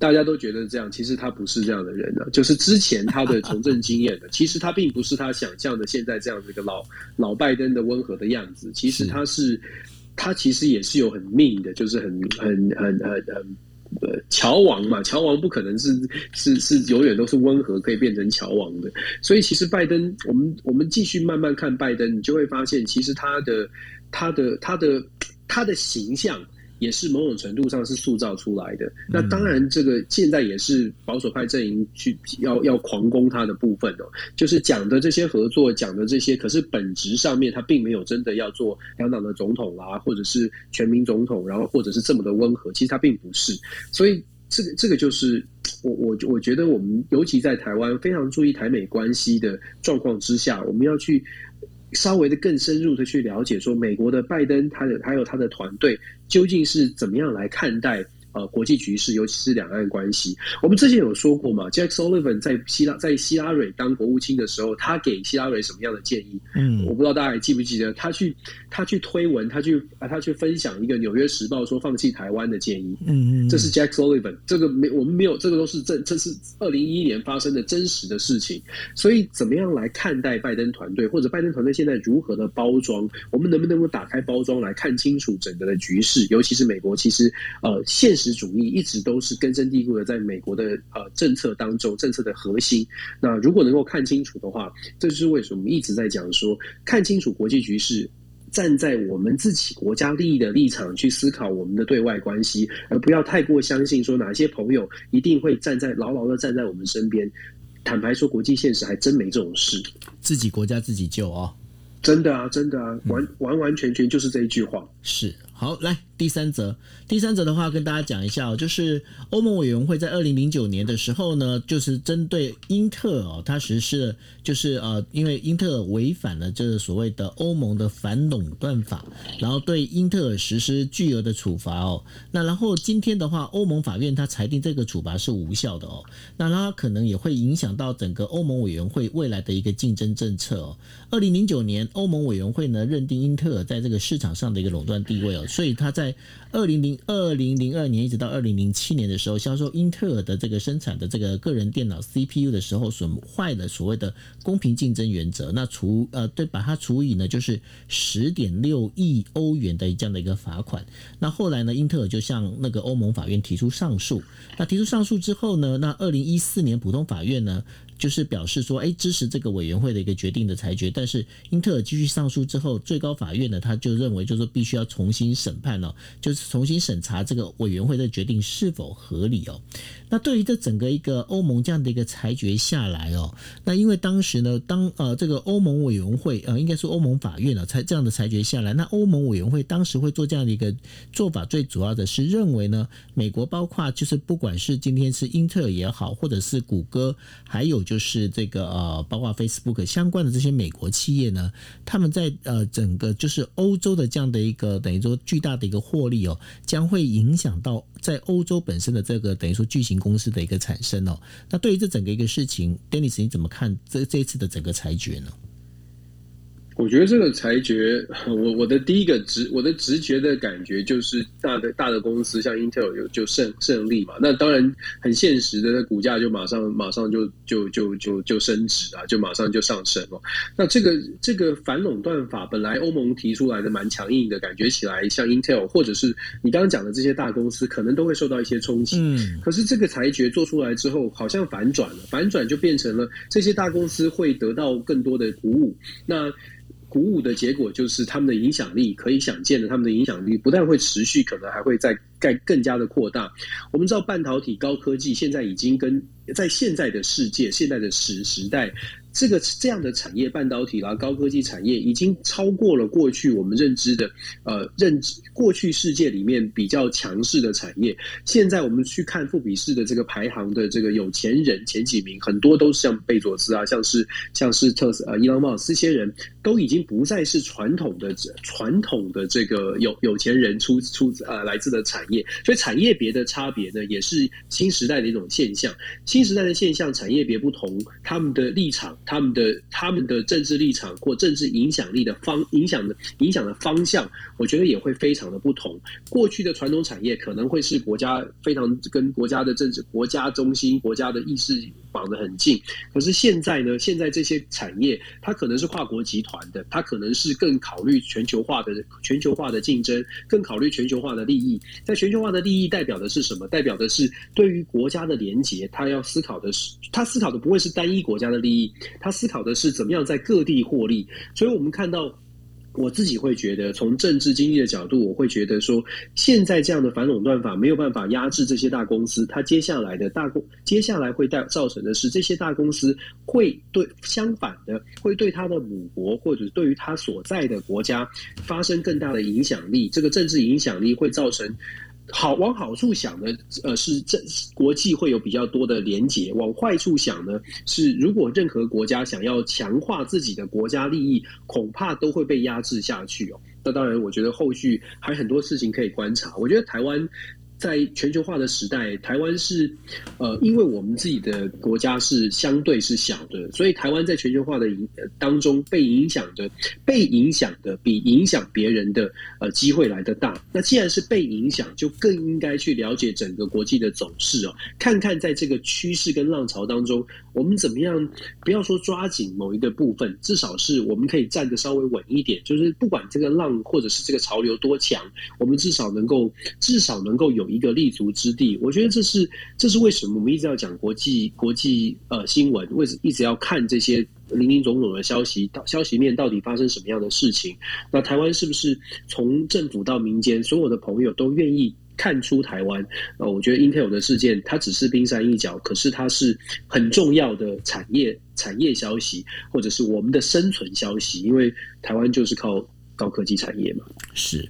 大家都觉得这样，其实他不是这样的人呢。就是之前他的从政经验的，其实他并不是他想象的现在这样子一个老老拜登的温和的样子。其实他是，他其实也是有很命的，就是很很很很很呃乔王嘛。乔王不可能是是是永远都是温和可以变成乔王的。所以其实拜登，我们我们继续慢慢看拜登，你就会发现，其实他的他的他的他的形象。也是某种程度上是塑造出来的。那当然，这个现在也是保守派阵营去要要狂攻他的部分哦。就是讲的这些合作，讲的这些，可是本质上面他并没有真的要做两党的总统啦，或者是全民总统，然后或者是这么的温和。其实他并不是。所以这个这个就是我我我觉得我们尤其在台湾非常注意台美关系的状况之下，我们要去。稍微的更深入的去了解，说美国的拜登，他的还有他的团队究竟是怎么样来看待。呃，国际局势，尤其是两岸关系，我们之前有说过嘛？Jack Sullivan 在希拉在希拉蕊当国务卿的时候，他给希拉蕊什么样的建议？嗯，我不知道大家还记不记得，他去他去推文，他去啊，他去分享一个《纽约时报》说放弃台湾的建议。嗯嗯，这是 Jack Sullivan，这个没我们没有，这个都是真，这是二零一一年发生的真实的事情。所以，怎么样来看待拜登团队，或者拜登团队现在如何的包装？我们能不能够打开包装来看清楚整个的局势？尤其是美国，其实呃现。实主义一直都是根深蒂固的，在美国的呃政策当中，政策的核心。那如果能够看清楚的话，这就是为什么我们一直在讲说，看清楚国际局势，站在我们自己国家利益的立场去思考我们的对外关系，而不要太过相信说哪些朋友一定会站在牢牢的站在我们身边。坦白说，国际现实还真没这种事，自己国家自己救啊！真的啊，真的啊，完完完全全就是这一句话。是好来。第三则，第三则的话跟大家讲一下哦，就是欧盟委员会在二零零九年的时候呢，就是针对英特尔哦，它实施了，就是呃，因为英特尔违反了这个所谓的欧盟的反垄断法，然后对英特尔实施巨额的处罚哦。那然后今天的话，欧盟法院它裁定这个处罚是无效的哦。那它可能也会影响到整个欧盟委员会未来的一个竞争政策哦。二零零九年，欧盟委员会呢认定英特尔在这个市场上的一个垄断地位哦，所以它在二零零二零零二年一直到二零零七年的时候，销售英特尔的这个生产的这个个人电脑 CPU 的时候，损坏了所谓的公平竞争原则。那除呃对，把它除以呢，就是十点六亿欧元的这样的一个罚款。那后来呢，英特尔就向那个欧盟法院提出上诉。那提出上诉之后呢，那二零一四年普通法院呢？就是表示说，哎，支持这个委员会的一个决定的裁决，但是英特尔继续上诉之后，最高法院呢，他就认为，就是必须要重新审判了，就是重新审查这个委员会的决定是否合理哦。那对于这整个一个欧盟这样的一个裁决下来哦，那因为当时呢，当呃这个欧盟委员会呃应该是欧盟法院了，才这样的裁决下来，那欧盟委员会当时会做这样的一个做法，最主要的是认为呢，美国包括就是不管是今天是英特尔也好，或者是谷歌，还有就是这个呃，包括 Facebook 相关的这些美国企业呢，他们在呃整个就是欧洲的这样的一个等于说巨大的一个获利哦，将会影响到在欧洲本身的这个等于说巨型公司的一个产生哦。那对于这整个一个事情，Dennis 你怎么看这这一次的整个裁决呢？我觉得这个裁决，我我的第一个直我的直觉的感觉就是大的大的公司像 Intel 有就胜胜利嘛。那当然很现实的，那股价就马上马上就就就就就升值啊，就马上就上升了。那这个这个反垄断法本来欧盟提出来的蛮强硬的，感觉起来像 Intel 或者是你刚刚讲的这些大公司，可能都会受到一些冲击。嗯。可是这个裁决做出来之后，好像反转了，反转就变成了这些大公司会得到更多的鼓舞。那鼓舞的结果就是他们的影响力可以想见的，他们的影响力不但会持续，可能还会再更更加的扩大。我们知道半导体高科技现在已经跟在现在的世界、现在的时时代。这个这样的产业，半导体啦、高科技产业，已经超过了过去我们认知的，呃，认知过去世界里面比较强势的产业。现在我们去看富比士的这个排行的这个有钱人前几名，很多都是像贝佐斯啊，像是像是特斯呃伊朗茂斯这些人，都已经不再是传统的传统的这个有有钱人出出呃来自的产业。所以产业别的差别呢，也是新时代的一种现象。新时代的现象，产业别不同，他们的立场。他们的他们的政治立场或政治影响力的方影响的影响的方向，我觉得也会非常的不同。过去的传统产业可能会是国家非常跟国家的政治、国家中心、国家的意识绑得很近。可是现在呢，现在这些产业它可能是跨国集团的，它可能是更考虑全球化的全球化的竞争，更考虑全球化的利益。在全球化的利益代表的是什么？代表的是对于国家的连结，他要思考的是，他思考的不会是单一国家的利益。他思考的是怎么样在各地获利，所以我们看到，我自己会觉得，从政治经济的角度，我会觉得说，现在这样的反垄断法没有办法压制这些大公司，它接下来的大公，接下来会带造成的是，这些大公司会对相反的，会对他的母国或者对于他所在的国家发生更大的影响力，这个政治影响力会造成。好，往好处想呢，呃，是这国际会有比较多的连结；往坏处想呢，是如果任何国家想要强化自己的国家利益，恐怕都会被压制下去哦。那当然，我觉得后续还很多事情可以观察。我觉得台湾。在全球化的时代，台湾是，呃，因为我们自己的国家是相对是小的，所以台湾在全球化的影当中被影响的、被影响的比影响别人的呃机会来的大。那既然是被影响，就更应该去了解整个国际的走势哦，看看在这个趋势跟浪潮当中，我们怎么样？不要说抓紧某一个部分，至少是我们可以站得稍微稳一点。就是不管这个浪或者是这个潮流多强，我们至少能够至少能够有。一个立足之地，我觉得这是这是为什么我们一直要讲国际国际呃新闻，为什一直要看这些林林总总的消息，到消息面到底发生什么样的事情？那台湾是不是从政府到民间，所有的朋友都愿意看出台湾？呃，我觉得 Intel 的事件它只是冰山一角，可是它是很重要的产业产业消息，或者是我们的生存消息，因为台湾就是靠高科技产业嘛，是。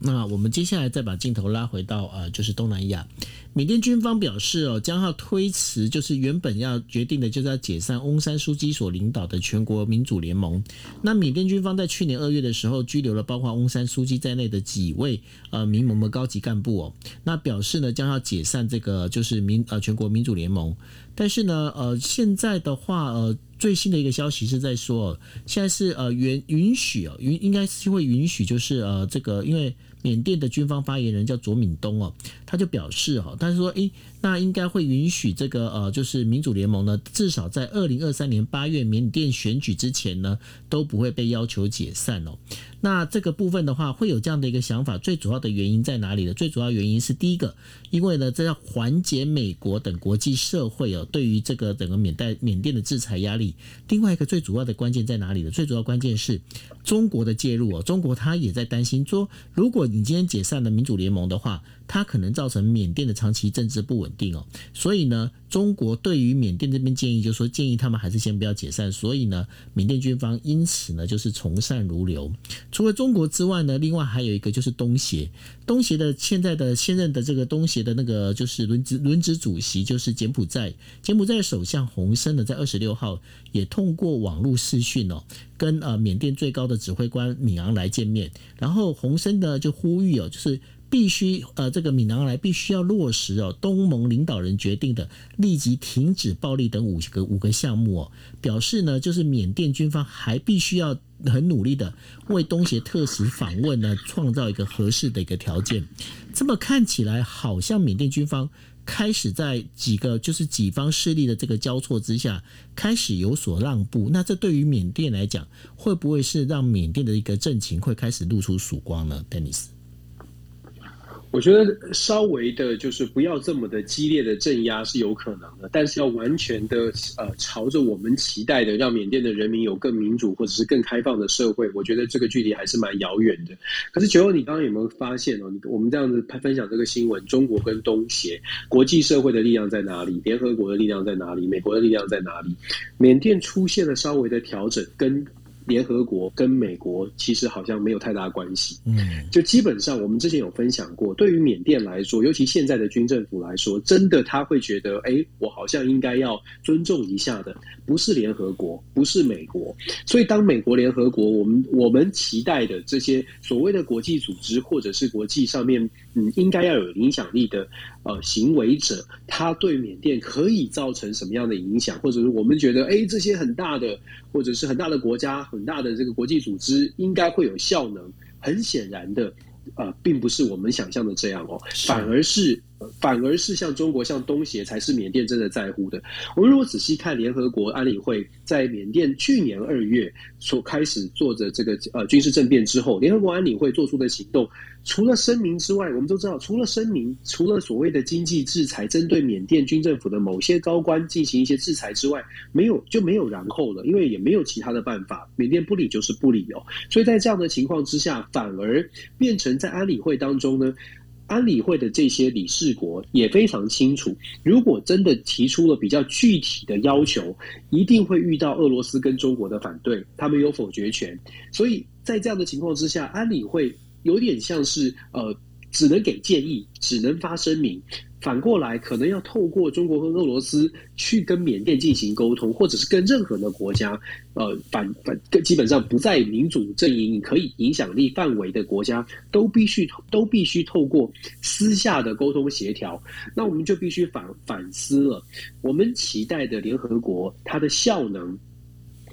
那我们接下来再把镜头拉回到呃，就是东南亚。缅甸军方表示哦，将要推迟，就是原本要决定的，就是要解散翁山书记所领导的全国民主联盟。那缅甸军方在去年二月的时候拘留了包括翁山书记在内的几位呃民盟的高级干部哦，那表示呢将要解散这个就是民呃全国民主联盟。但是呢呃现在的话呃最新的一个消息是在说，现在是呃允允许哦允应该是会允许就是呃这个因为。缅甸的军方发言人叫卓敏东哦，他就表示哦，他说诶，那应该会允许这个呃，就是民主联盟呢，至少在二零二三年八月缅甸选举之前呢，都不会被要求解散哦。那这个部分的话，会有这样的一个想法，最主要的原因在哪里呢？最主要原因是第一个，因为呢，这要缓解美国等国际社会哦对于这个整个缅甸缅甸的制裁压力。另外一个最主要的关键在哪里呢？最主要关键是中国的介入哦，中国他也在担心说，如果你今天解散的民主联盟的话。它可能造成缅甸的长期政治不稳定哦。所以呢，中国对于缅甸这边建议，就说建议他们还是先不要解散。所以呢，缅甸军方因此呢就是从善如流。除了中国之外呢，另外还有一个就是东协，东协的现在的现任的这个东协的那个就是轮值轮值主席就是柬埔寨，柬埔寨首相洪森呢在二十六号也通过网络视讯哦。跟呃缅甸最高的指挥官敏昂来见面，然后洪森呢就呼吁哦，就是必须呃这个闽南来必须要落实哦东盟领导人决定的立即停止暴力等五个五个项目哦，表示呢就是缅甸军方还必须要很努力的为东协特使访问呢创造一个合适的一个条件。这么看起来好像缅甸军方。开始在几个就是几方势力的这个交错之下，开始有所让步。那这对于缅甸来讲，会不会是让缅甸的一个政情会开始露出曙光呢？Dennis。我觉得稍微的，就是不要这么的激烈的镇压是有可能的，但是要完全的呃朝着我们期待的，让缅甸的人民有更民主或者是更开放的社会，我觉得这个距离还是蛮遥远的。可是九欧，你刚刚有没有发现哦？我们这样子分享这个新闻，中国跟东协国际社会的力量在哪里？联合国的力量在哪里？美国的力量在哪里？缅甸出现了稍微的调整跟。联合国跟美国其实好像没有太大关系，嗯，就基本上我们之前有分享过，对于缅甸来说，尤其现在的军政府来说，真的他会觉得，哎，我好像应该要尊重一下的，不是联合国，不是美国，所以当美国联合国，我们我们期待的这些所谓的国际组织或者是国际上面，嗯，应该要有影响力的。呃，行为者他对缅甸可以造成什么样的影响，或者是我们觉得，哎，这些很大的或者是很大的国家、很大的这个国际组织应该会有效能？很显然的，呃，并不是我们想象的这样哦，反而是。反而是像中国、像东协才是缅甸真的在乎的。我们如果仔细看联合国安理会在缅甸去年二月所开始做的这个呃军事政变之后，联合国安理会做出的行动，除了声明之外，我们都知道，除了声明，除了所谓的经济制裁，针对缅甸军政府的某些高官进行一些制裁之外，没有就没有然后了，因为也没有其他的办法，缅甸不理就是不理哦。所以在这样的情况之下，反而变成在安理会当中呢。安理会的这些理事国也非常清楚，如果真的提出了比较具体的要求，一定会遇到俄罗斯跟中国的反对，他们有否决权。所以在这样的情况之下，安理会有点像是呃，只能给建议，只能发声明。反过来，可能要透过中国和俄罗斯去跟缅甸进行沟通，或者是跟任何的国家，呃，反反基本上不在民主阵营可以影响力范围的国家，都必须都必须透过私下的沟通协调。那我们就必须反反思了，我们期待的联合国它的效能。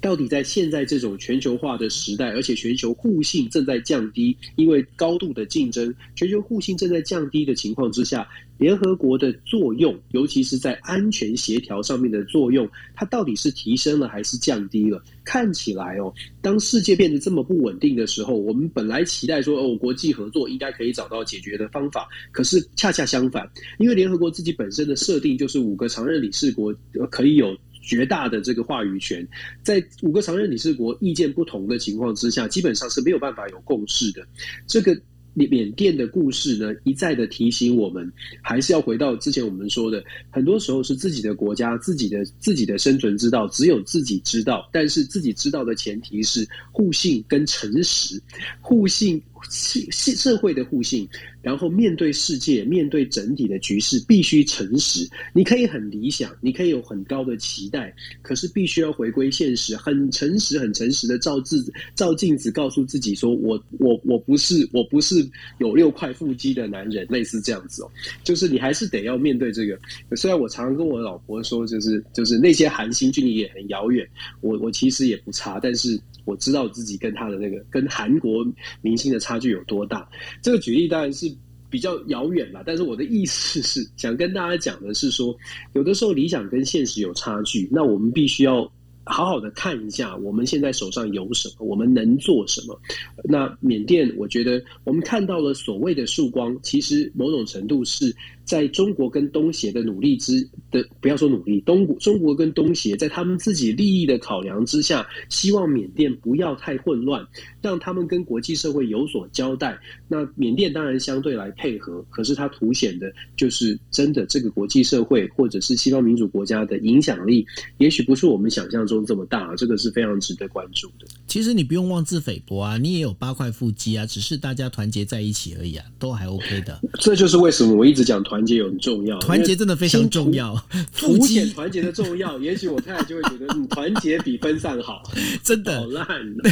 到底在现在这种全球化的时代，而且全球互信正在降低，因为高度的竞争，全球互信正在降低的情况之下，联合国的作用，尤其是在安全协调上面的作用，它到底是提升了还是降低了？看起来哦，当世界变得这么不稳定的时候，我们本来期待说哦，国际合作应该可以找到解决的方法，可是恰恰相反，因为联合国自己本身的设定就是五个常任理事国可以有。绝大的这个话语权，在五个常任理事国意见不同的情况之下，基本上是没有办法有共识的。这个缅甸的故事呢，一再的提醒我们，还是要回到之前我们说的，很多时候是自己的国家、自己的自己的生存之道，只有自己知道。但是自己知道的前提是互信跟诚实，互信。社社会的互信，然后面对世界，面对整体的局势，必须诚实。你可以很理想，你可以有很高的期待，可是必须要回归现实，很诚实、很诚实的照自照镜子，告诉自己说：“我我我不是我不是有六块腹肌的男人。”类似这样子哦，就是你还是得要面对这个。虽然我常常跟我老婆说，就是就是那些韩星距离也很遥远，我我其实也不差，但是。我知道自己跟他的那个跟韩国明星的差距有多大。这个举例当然是比较遥远了，但是我的意思是想跟大家讲的是说，有的时候理想跟现实有差距，那我们必须要好好的看一下我们现在手上有什么，我们能做什么。那缅甸，我觉得我们看到了所谓的曙光，其实某种程度是。在中国跟东协的努力之的，不要说努力，东中国跟东协在他们自己利益的考量之下，希望缅甸不要太混乱，让他们跟国际社会有所交代。那缅甸当然相对来配合，可是它凸显的就是真的这个国际社会或者是西方民主国家的影响力，也许不是我们想象中这么大，这个是非常值得关注的。其实你不用妄自菲薄啊，你也有八块腹肌啊，只是大家团结在一起而已啊，都还 OK 的。这就是为什么我一直讲团。团结有很重要，团结真的非常重要。凸显团结的重要，也许我太太就会觉得，嗯，团结比分散好，真的好烂。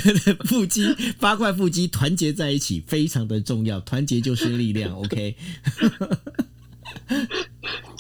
腹肌八块腹肌团结在一起，非常的重要。团结就是力量。OK。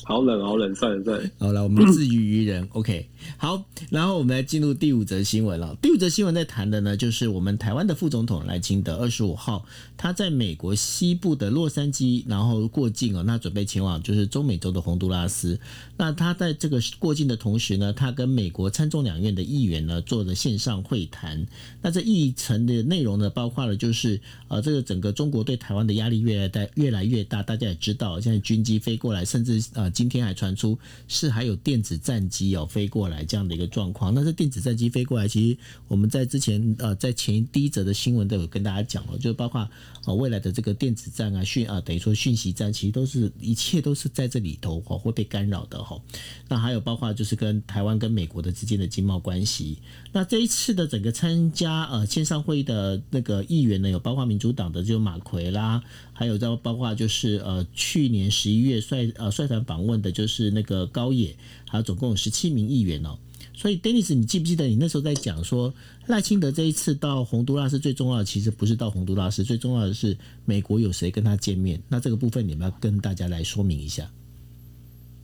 好冷，好冷，算了算了。好了，我们自娱于人。OK，好，然后我们来进入第五则新闻了。第五则新闻在谈的呢，就是我们台湾的副总统赖清德二十五号，他在美国西部的洛杉矶，然后过境哦，那准备前往就是中美洲的洪都拉斯。那他在这个过境的同时呢，他跟美国参众两院的议员呢做了线上会谈。那这议程的内容呢，包括了就是呃，这个整个中国对台湾的压力越来大，越来越大。大家也知道，现在军机飞过来，甚至呃。今天还传出是还有电子战机哦飞过来这样的一个状况。那这电子战机飞过来，其实我们在之前呃在前第一则的新闻都有跟大家讲了，就是包括呃未来的这个电子战啊讯啊等于说讯息战，其实都是一切都是在这里头哈会被干扰的哈。那还有包括就是跟台湾跟美国的之间的经贸关系。那这一次的整个参加呃线上会议的那个议员呢，有包括民主党的就马奎啦。还有在包括就是呃去年十一月率呃率团访问的就是那个高野，还有总共有十七名议员哦。所以，Dennis，你记不记得你那时候在讲说赖清德这一次到洪都拉斯最重要的其实不是到洪都拉斯，最重要的是美国有谁跟他见面？那这个部分你们要跟大家来说明一下。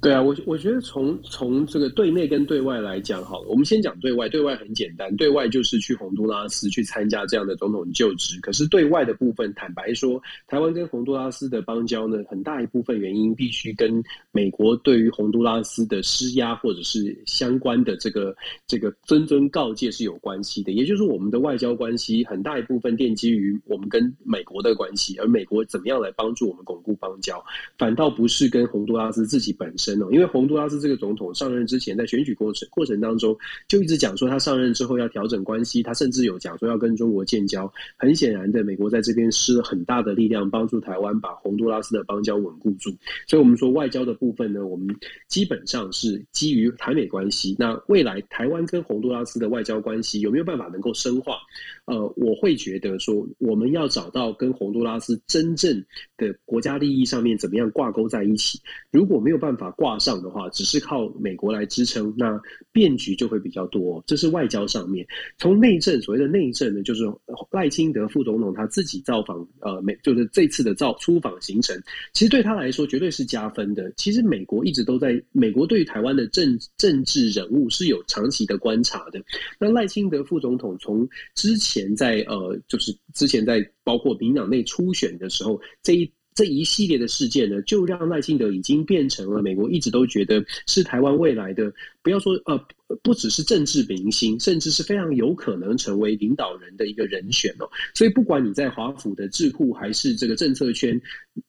对啊，我我觉得从从这个对内跟对外来讲，好了，我们先讲对外。对外很简单，对外就是去洪都拉斯去参加这样的总统就职。可是对外的部分，坦白说，台湾跟洪都拉斯的邦交呢，很大一部分原因必须跟美国对于洪都拉斯的施压或者是相关的这个这个谆谆告诫是有关系的。也就是我们的外交关系很大一部分奠基于我们跟美国的关系，而美国怎么样来帮助我们巩固邦交，反倒不是跟洪都拉斯自己本身。因为洪都拉斯这个总统上任之前，在选举过程过程当中，就一直讲说他上任之后要调整关系，他甚至有讲说要跟中国建交。很显然的，美国在这边施了很大的力量，帮助台湾把洪都拉斯的邦交稳固住。所以，我们说外交的部分呢，我们基本上是基于台美关系。那未来台湾跟洪都拉斯的外交关系有没有办法能够深化？呃，我会觉得说，我们要找到跟洪都拉斯真正的国家利益上面怎么样挂钩在一起。如果没有办法挂上的话，只是靠美国来支撑，那变局就会比较多。这是外交上面。从内政，所谓的内政呢，就是赖清德副总统他自己造访，呃，美就是这次的造出访行程，其实对他来说绝对是加分的。其实美国一直都在，美国对于台湾的政政治人物是有长期的观察的。那赖清德副总统从之前。前在呃，就是之前在包括民党内初选的时候，这一这一系列的事件呢，就让赖清德已经变成了美国一直都觉得是台湾未来的，不要说呃，不只是政治明星，甚至是非常有可能成为领导人的一个人选哦。所以不管你在华府的智库还是这个政策圈，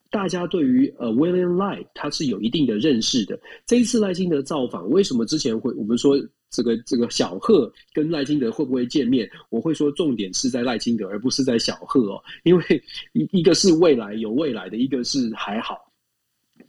大家对于呃 William Light 他是有一定的认识的。这一次赖清德造访，为什么之前会我们说？这个这个小贺跟赖清德会不会见面？我会说重点是在赖清德，而不是在小贺哦，因为一一个是未来有未来的，一个是还好。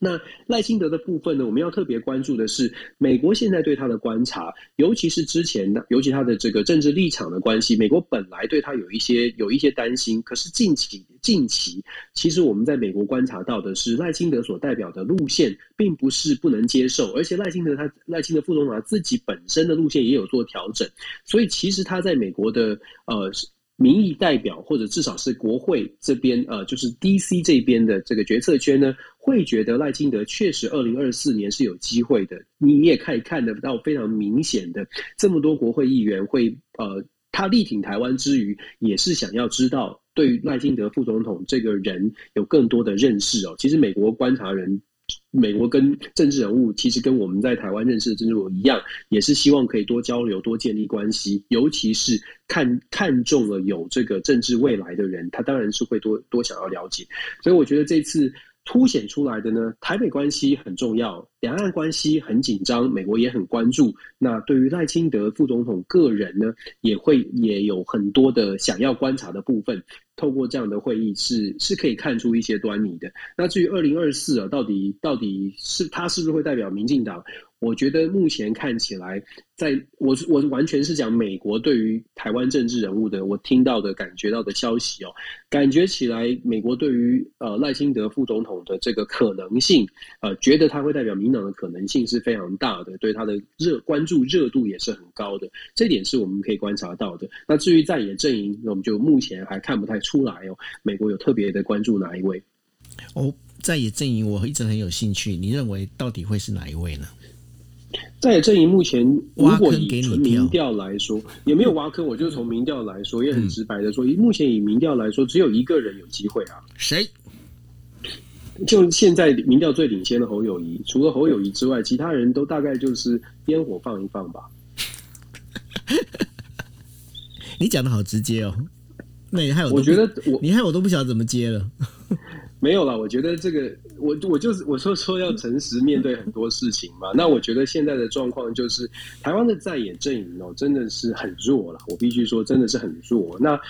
那赖清德的部分呢？我们要特别关注的是，美国现在对他的观察，尤其是之前的，尤其他的这个政治立场的关系，美国本来对他有一些有一些担心。可是近期近期，其实我们在美国观察到的是，赖清德所代表的路线，并不是不能接受，而且赖清德他赖清德副总统自己本身的路线也有做调整，所以其实他在美国的呃。民意代表或者至少是国会这边，呃，就是 D.C. 这边的这个决策圈呢，会觉得赖清德确实二零二四年是有机会的。你也可以看得到非常明显的，这么多国会议员会，呃，他力挺台湾之余，也是想要知道对赖清德副总统这个人有更多的认识哦。其实美国观察人。美国跟政治人物其实跟我们在台湾认识的政治人物一样，也是希望可以多交流、多建立关系，尤其是看看中了有这个政治未来的人，他当然是会多多想要了解。所以我觉得这次。凸显出来的呢，台北关系很重要，两岸关系很紧张，美国也很关注。那对于赖清德副总统个人呢，也会也有很多的想要观察的部分。透过这样的会议，是是可以看出一些端倪的。那至于二零二四啊，到底到底是他是不是会代表民进党？我觉得目前看起来，在我我完全是讲美国对于台湾政治人物的我听到的感觉到的消息哦，感觉起来美国对于呃赖清德副总统的这个可能性，呃，觉得他会代表民党的可能性是非常大的，对他的热关注热度也是很高的，这点是我们可以观察到的。那至于在野阵营，那我们就目前还看不太出来哦，美国有特别的关注哪一位？哦，在野阵营我一直很有兴趣，你认为到底会是哪一位呢？在阵营目前，如果以纯民调来说，也没有挖坑。我就从民调来说，也很直白的说，以目前以民调来说，只有一个人有机会啊。谁？就现在民调最领先的侯友谊，除了侯友谊之外，其他人都大概就是烟火放一放吧。你讲的好直接哦。那你还有？我觉得我，你害我都不晓得怎么接了。没有了，我觉得这个，我我就是我说说要诚实面对很多事情嘛。那我觉得现在的状况就是，台湾的在野阵营哦，真的是很弱了。我必须说，真的是很弱。那。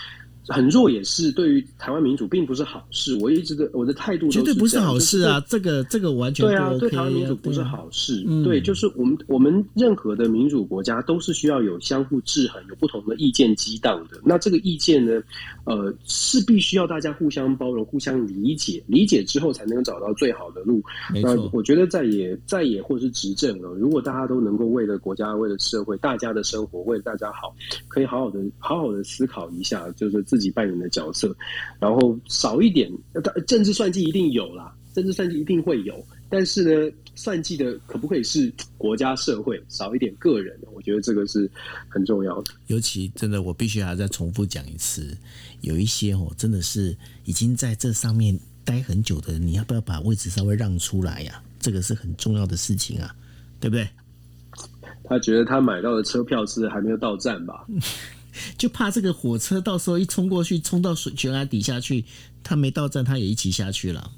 很弱也是对于台湾民主并不是好事。我一直的我的态度绝对不是好事啊！这个这个完全对啊，对台湾民主不是好事。对，就是我们我们任何的民主国家都是需要有相互制衡，有不同的意见激荡的。那这个意见呢，呃，是必须要大家互相包容、互相理解，理解之后才能找到最好的路。那我觉得在野在野或者是执政啊，如果大家都能够为了国家、为了社会、大家的生活、为了大家好，可以好好的好好的思考一下，就是。自己扮演的角色，然后少一点，政治算计一定有啦，政治算计一定会有，但是呢，算计的可不可以是国家社会，少一点个人？我觉得这个是很重要的。尤其真的，我必须还再重复讲一次，有一些哦，真的是已经在这上面待很久的，你要不要把位置稍微让出来呀？这个是很重要的事情啊，对不对？他觉得他买到的车票是还没有到站吧？就怕这个火车到时候一冲过去，冲到水悬崖底下去，他没到站，他也一起下去了。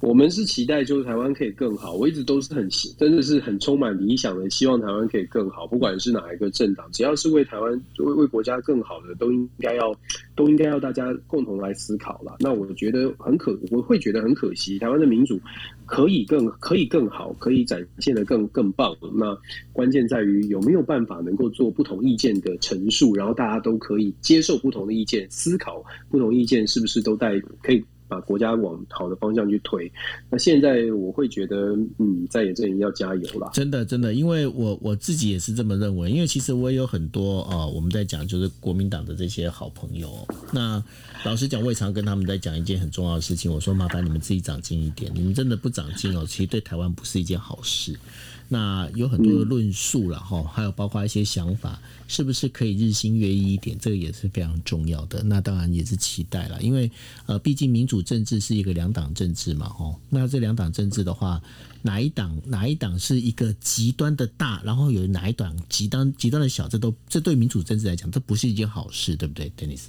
我们是期待，就是台湾可以更好。我一直都是很真的是很充满理想的，希望台湾可以更好。不管是哪一个政党，只要是为台湾、为为国家更好的，都应该要都应该要大家共同来思考了。那我觉得很可，我会觉得很可惜，台湾的民主可以更可以更好，可以展现的更更棒。那关键在于有没有办法能够做不同意见的陈述，然后大家都可以接受不同的意见，思考不同意见是不是都带可以。把国家往好的方向去推，那现在我会觉得，嗯，在野阵营要加油了。真的，真的，因为我我自己也是这么认为。因为其实我也有很多啊，我们在讲就是国民党的这些好朋友。那老实讲，我也常跟他们在讲一件很重要的事情。我说，麻烦你们自己长进一点。你们真的不长进哦，其实对台湾不是一件好事。那有很多的论述了哈，还有包括一些想法，是不是可以日新月异一点？这个也是非常重要的。那当然也是期待了，因为呃，毕竟民主政治是一个两党政治嘛，哈。那这两党政治的话，哪一党哪一党是一个极端的大，然后有哪一党极端极端的小，这都这对民主政治来讲，这不是一件好事，对不对，Dennis？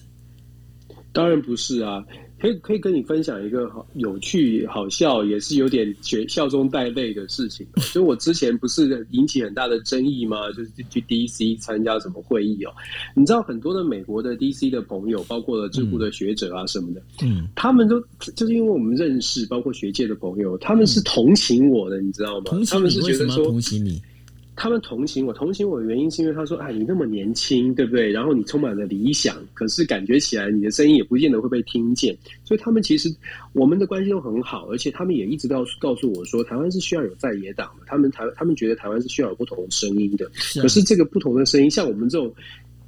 当然不是啊。可以可以跟你分享一个好有趣、好笑，也是有点学笑中带泪的事情。就我之前不是引起很大的争议吗？就是去 DC 参加什么会议哦？你知道很多的美国的 DC 的朋友，包括了智库的学者啊什么的，嗯，他们都就是因为我们认识，包括学界的朋友，他们是同情我的，你知道吗？他们是觉得说同情你。他们同情我，同情我的原因是因为他说：“哎，你那么年轻，对不对？然后你充满了理想，可是感觉起来你的声音也不见得会被听见。”所以他们其实我们的关系都很好，而且他们也一直告告诉我说，台湾是需要有在野党的。他们台他们觉得台湾是需要有不同的声音的。可是这个不同的声音，像我们这种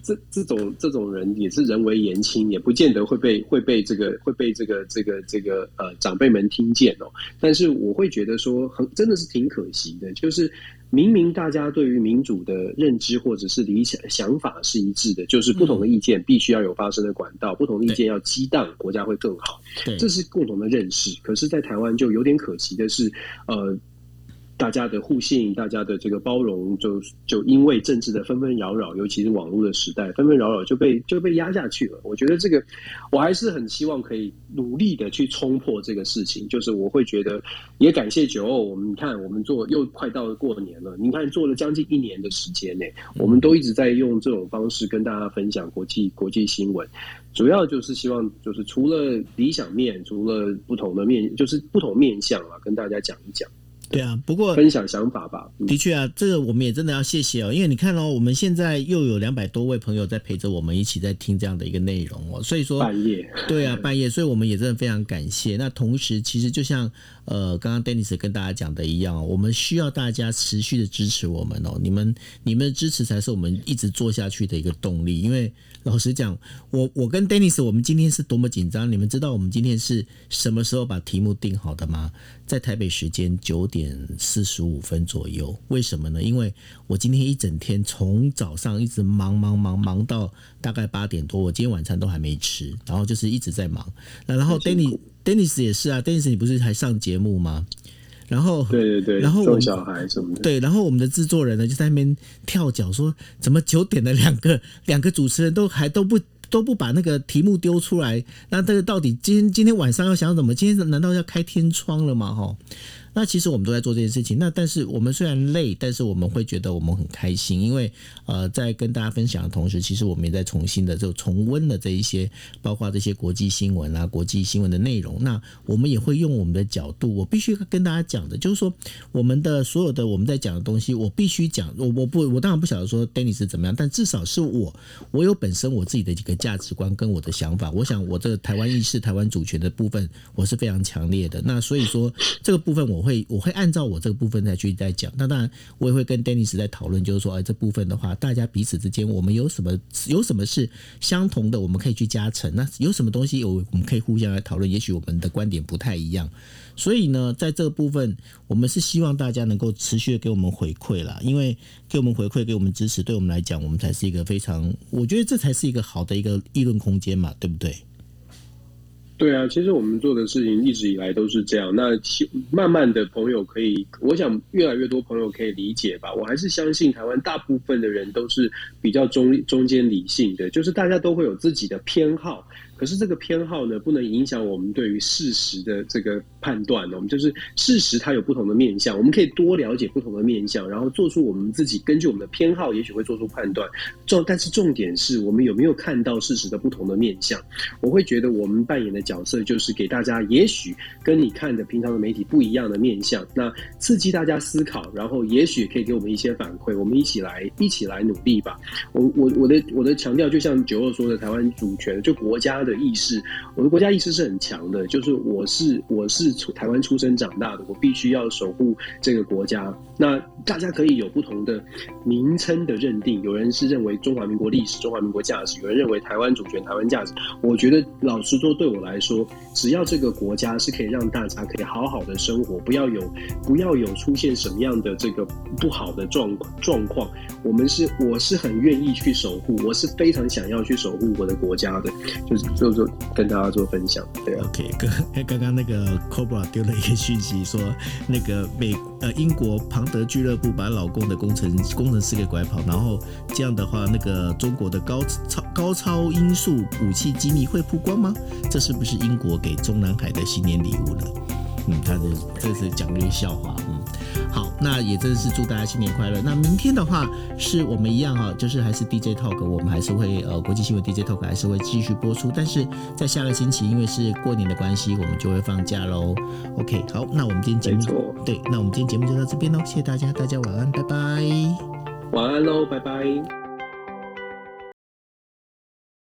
这这种这种人，也是人为言轻，也不见得会被会被这个会被这个这个这个呃长辈们听见哦。但是我会觉得说，很真的是挺可惜的，就是。明明大家对于民主的认知或者是理想想法是一致的，就是不同的意见必须要有发声的管道，不同的意见要激荡，国家会更好。这是共同的认识。可是，在台湾就有点可惜的是，呃。大家的互信，大家的这个包容，就就因为政治的纷纷扰扰，尤其是网络的时代，纷纷扰扰就被就被压下去了。我觉得这个，我还是很希望可以努力的去冲破这个事情。就是我会觉得，也感谢九欧，我们看我们做又快到了过年了，你看做了将近一年的时间呢，我们都一直在用这种方式跟大家分享国际国际新闻，主要就是希望就是除了理想面，除了不同的面，就是不同面相啊，跟大家讲一讲。对啊，不过分享想法吧。的确啊，这个我们也真的要谢谢哦，因为你看哦，我们现在又有两百多位朋友在陪着我们一起在听这样的一个内容哦，所以说半夜对啊，半夜，所以我们也真的非常感谢。那同时，其实就像呃刚刚 Dennis 跟大家讲的一样，我们需要大家持续的支持我们哦，你们你们的支持才是我们一直做下去的一个动力。因为老实讲，我我跟 Dennis 我们今天是多么紧张，你们知道我们今天是什么时候把题目定好的吗？在台北时间九点四十五分左右，为什么呢？因为我今天一整天从早上一直忙忙忙忙到大概八点多，我今天晚餐都还没吃，然后就是一直在忙。那然后 Dennis Dennis 也是啊，Dennis 你不是还上节目吗？然后对对对，然后我小孩什么的，对，然后我们的制作人呢就在那边跳脚说，怎么九点的两个两个主持人都还都不。都不把那个题目丢出来，那这个到底今天今天晚上要想怎么？今天难道要开天窗了吗？哈。那其实我们都在做这件事情。那但是我们虽然累，但是我们会觉得我们很开心，因为呃，在跟大家分享的同时，其实我们也在重新的就重温了这一些，包括这些国际新闻啊、国际新闻的内容。那我们也会用我们的角度，我必须跟大家讲的，就是说我们的所有的我们在讲的东西，我必须讲。我我不我当然不晓得说 Dennis 怎么样，但至少是我我有本身我自己的几个价值观跟我的想法。我想我这个台湾意识、台湾主权的部分，我是非常强烈的。那所以说这个部分我。会我会按照我这个部分再去再讲，那当然我也会跟 Dennis 在讨论，就是说，哎，这部分的话，大家彼此之间我们有什么有什么是相同的，我们可以去加成；那有什么东西有我们可以互相来讨论，也许我们的观点不太一样。所以呢，在这个部分，我们是希望大家能够持续的给我们回馈啦，因为给我们回馈，给我们支持，对我们来讲，我们才是一个非常，我觉得这才是一个好的一个议论空间嘛，对不对？对啊，其实我们做的事情一直以来都是这样。那慢慢的朋友可以，我想越来越多朋友可以理解吧。我还是相信台湾大部分的人都是比较中中间理性的，就是大家都会有自己的偏好。可是这个偏好呢，不能影响我们对于事实的这个判断。我们就是事实，它有不同的面相，我们可以多了解不同的面相，然后做出我们自己根据我们的偏好，也许会做出判断。重，但是重点是我们有没有看到事实的不同的面相？我会觉得我们扮演的角色就是给大家，也许跟你看的平常的媒体不一样的面相，那刺激大家思考，然后也许可以给我们一些反馈，我们一起来一起来努力吧。我我我的我的强调，就像九二说的，台湾主权就国家。的意识，我的国家意识是很强的。就是我是我是台湾出生长大的，我必须要守护这个国家。那大家可以有不同的名称的认定，有人是认为中华民国历史、中华民国价值，有人认为台湾主权、台湾价值。我觉得老实说，对我来说，只要这个国家是可以让大家可以好好的生活，不要有不要有出现什么样的这个不好的状状况，我们是我是很愿意去守护，我是非常想要去守护我的国家的，就是。就做跟大家做分享，对。OK，刚 刚刚那个 Cobra 丢了一个讯息，说那个美呃英国庞德俱乐部把老公的工程工程师给拐跑，然后这样的话，那个中国的高超高超音速武器机密会曝光吗？这是不是英国给中南海的新年礼物呢？嗯，他的这是讲一个笑话，嗯。好，那也真的是祝大家新年快乐。那明天的话，是我们一样哈，就是还是 DJ Talk，我们还是会呃国际新闻 DJ Talk 还是会继续播出。但是在下个星期，因为是过年的关系，我们就会放假喽。OK，好，那我们今天节目对，那我们今天节目就到这边喽，谢谢大家，大家晚安，拜拜。晚安喽，拜拜。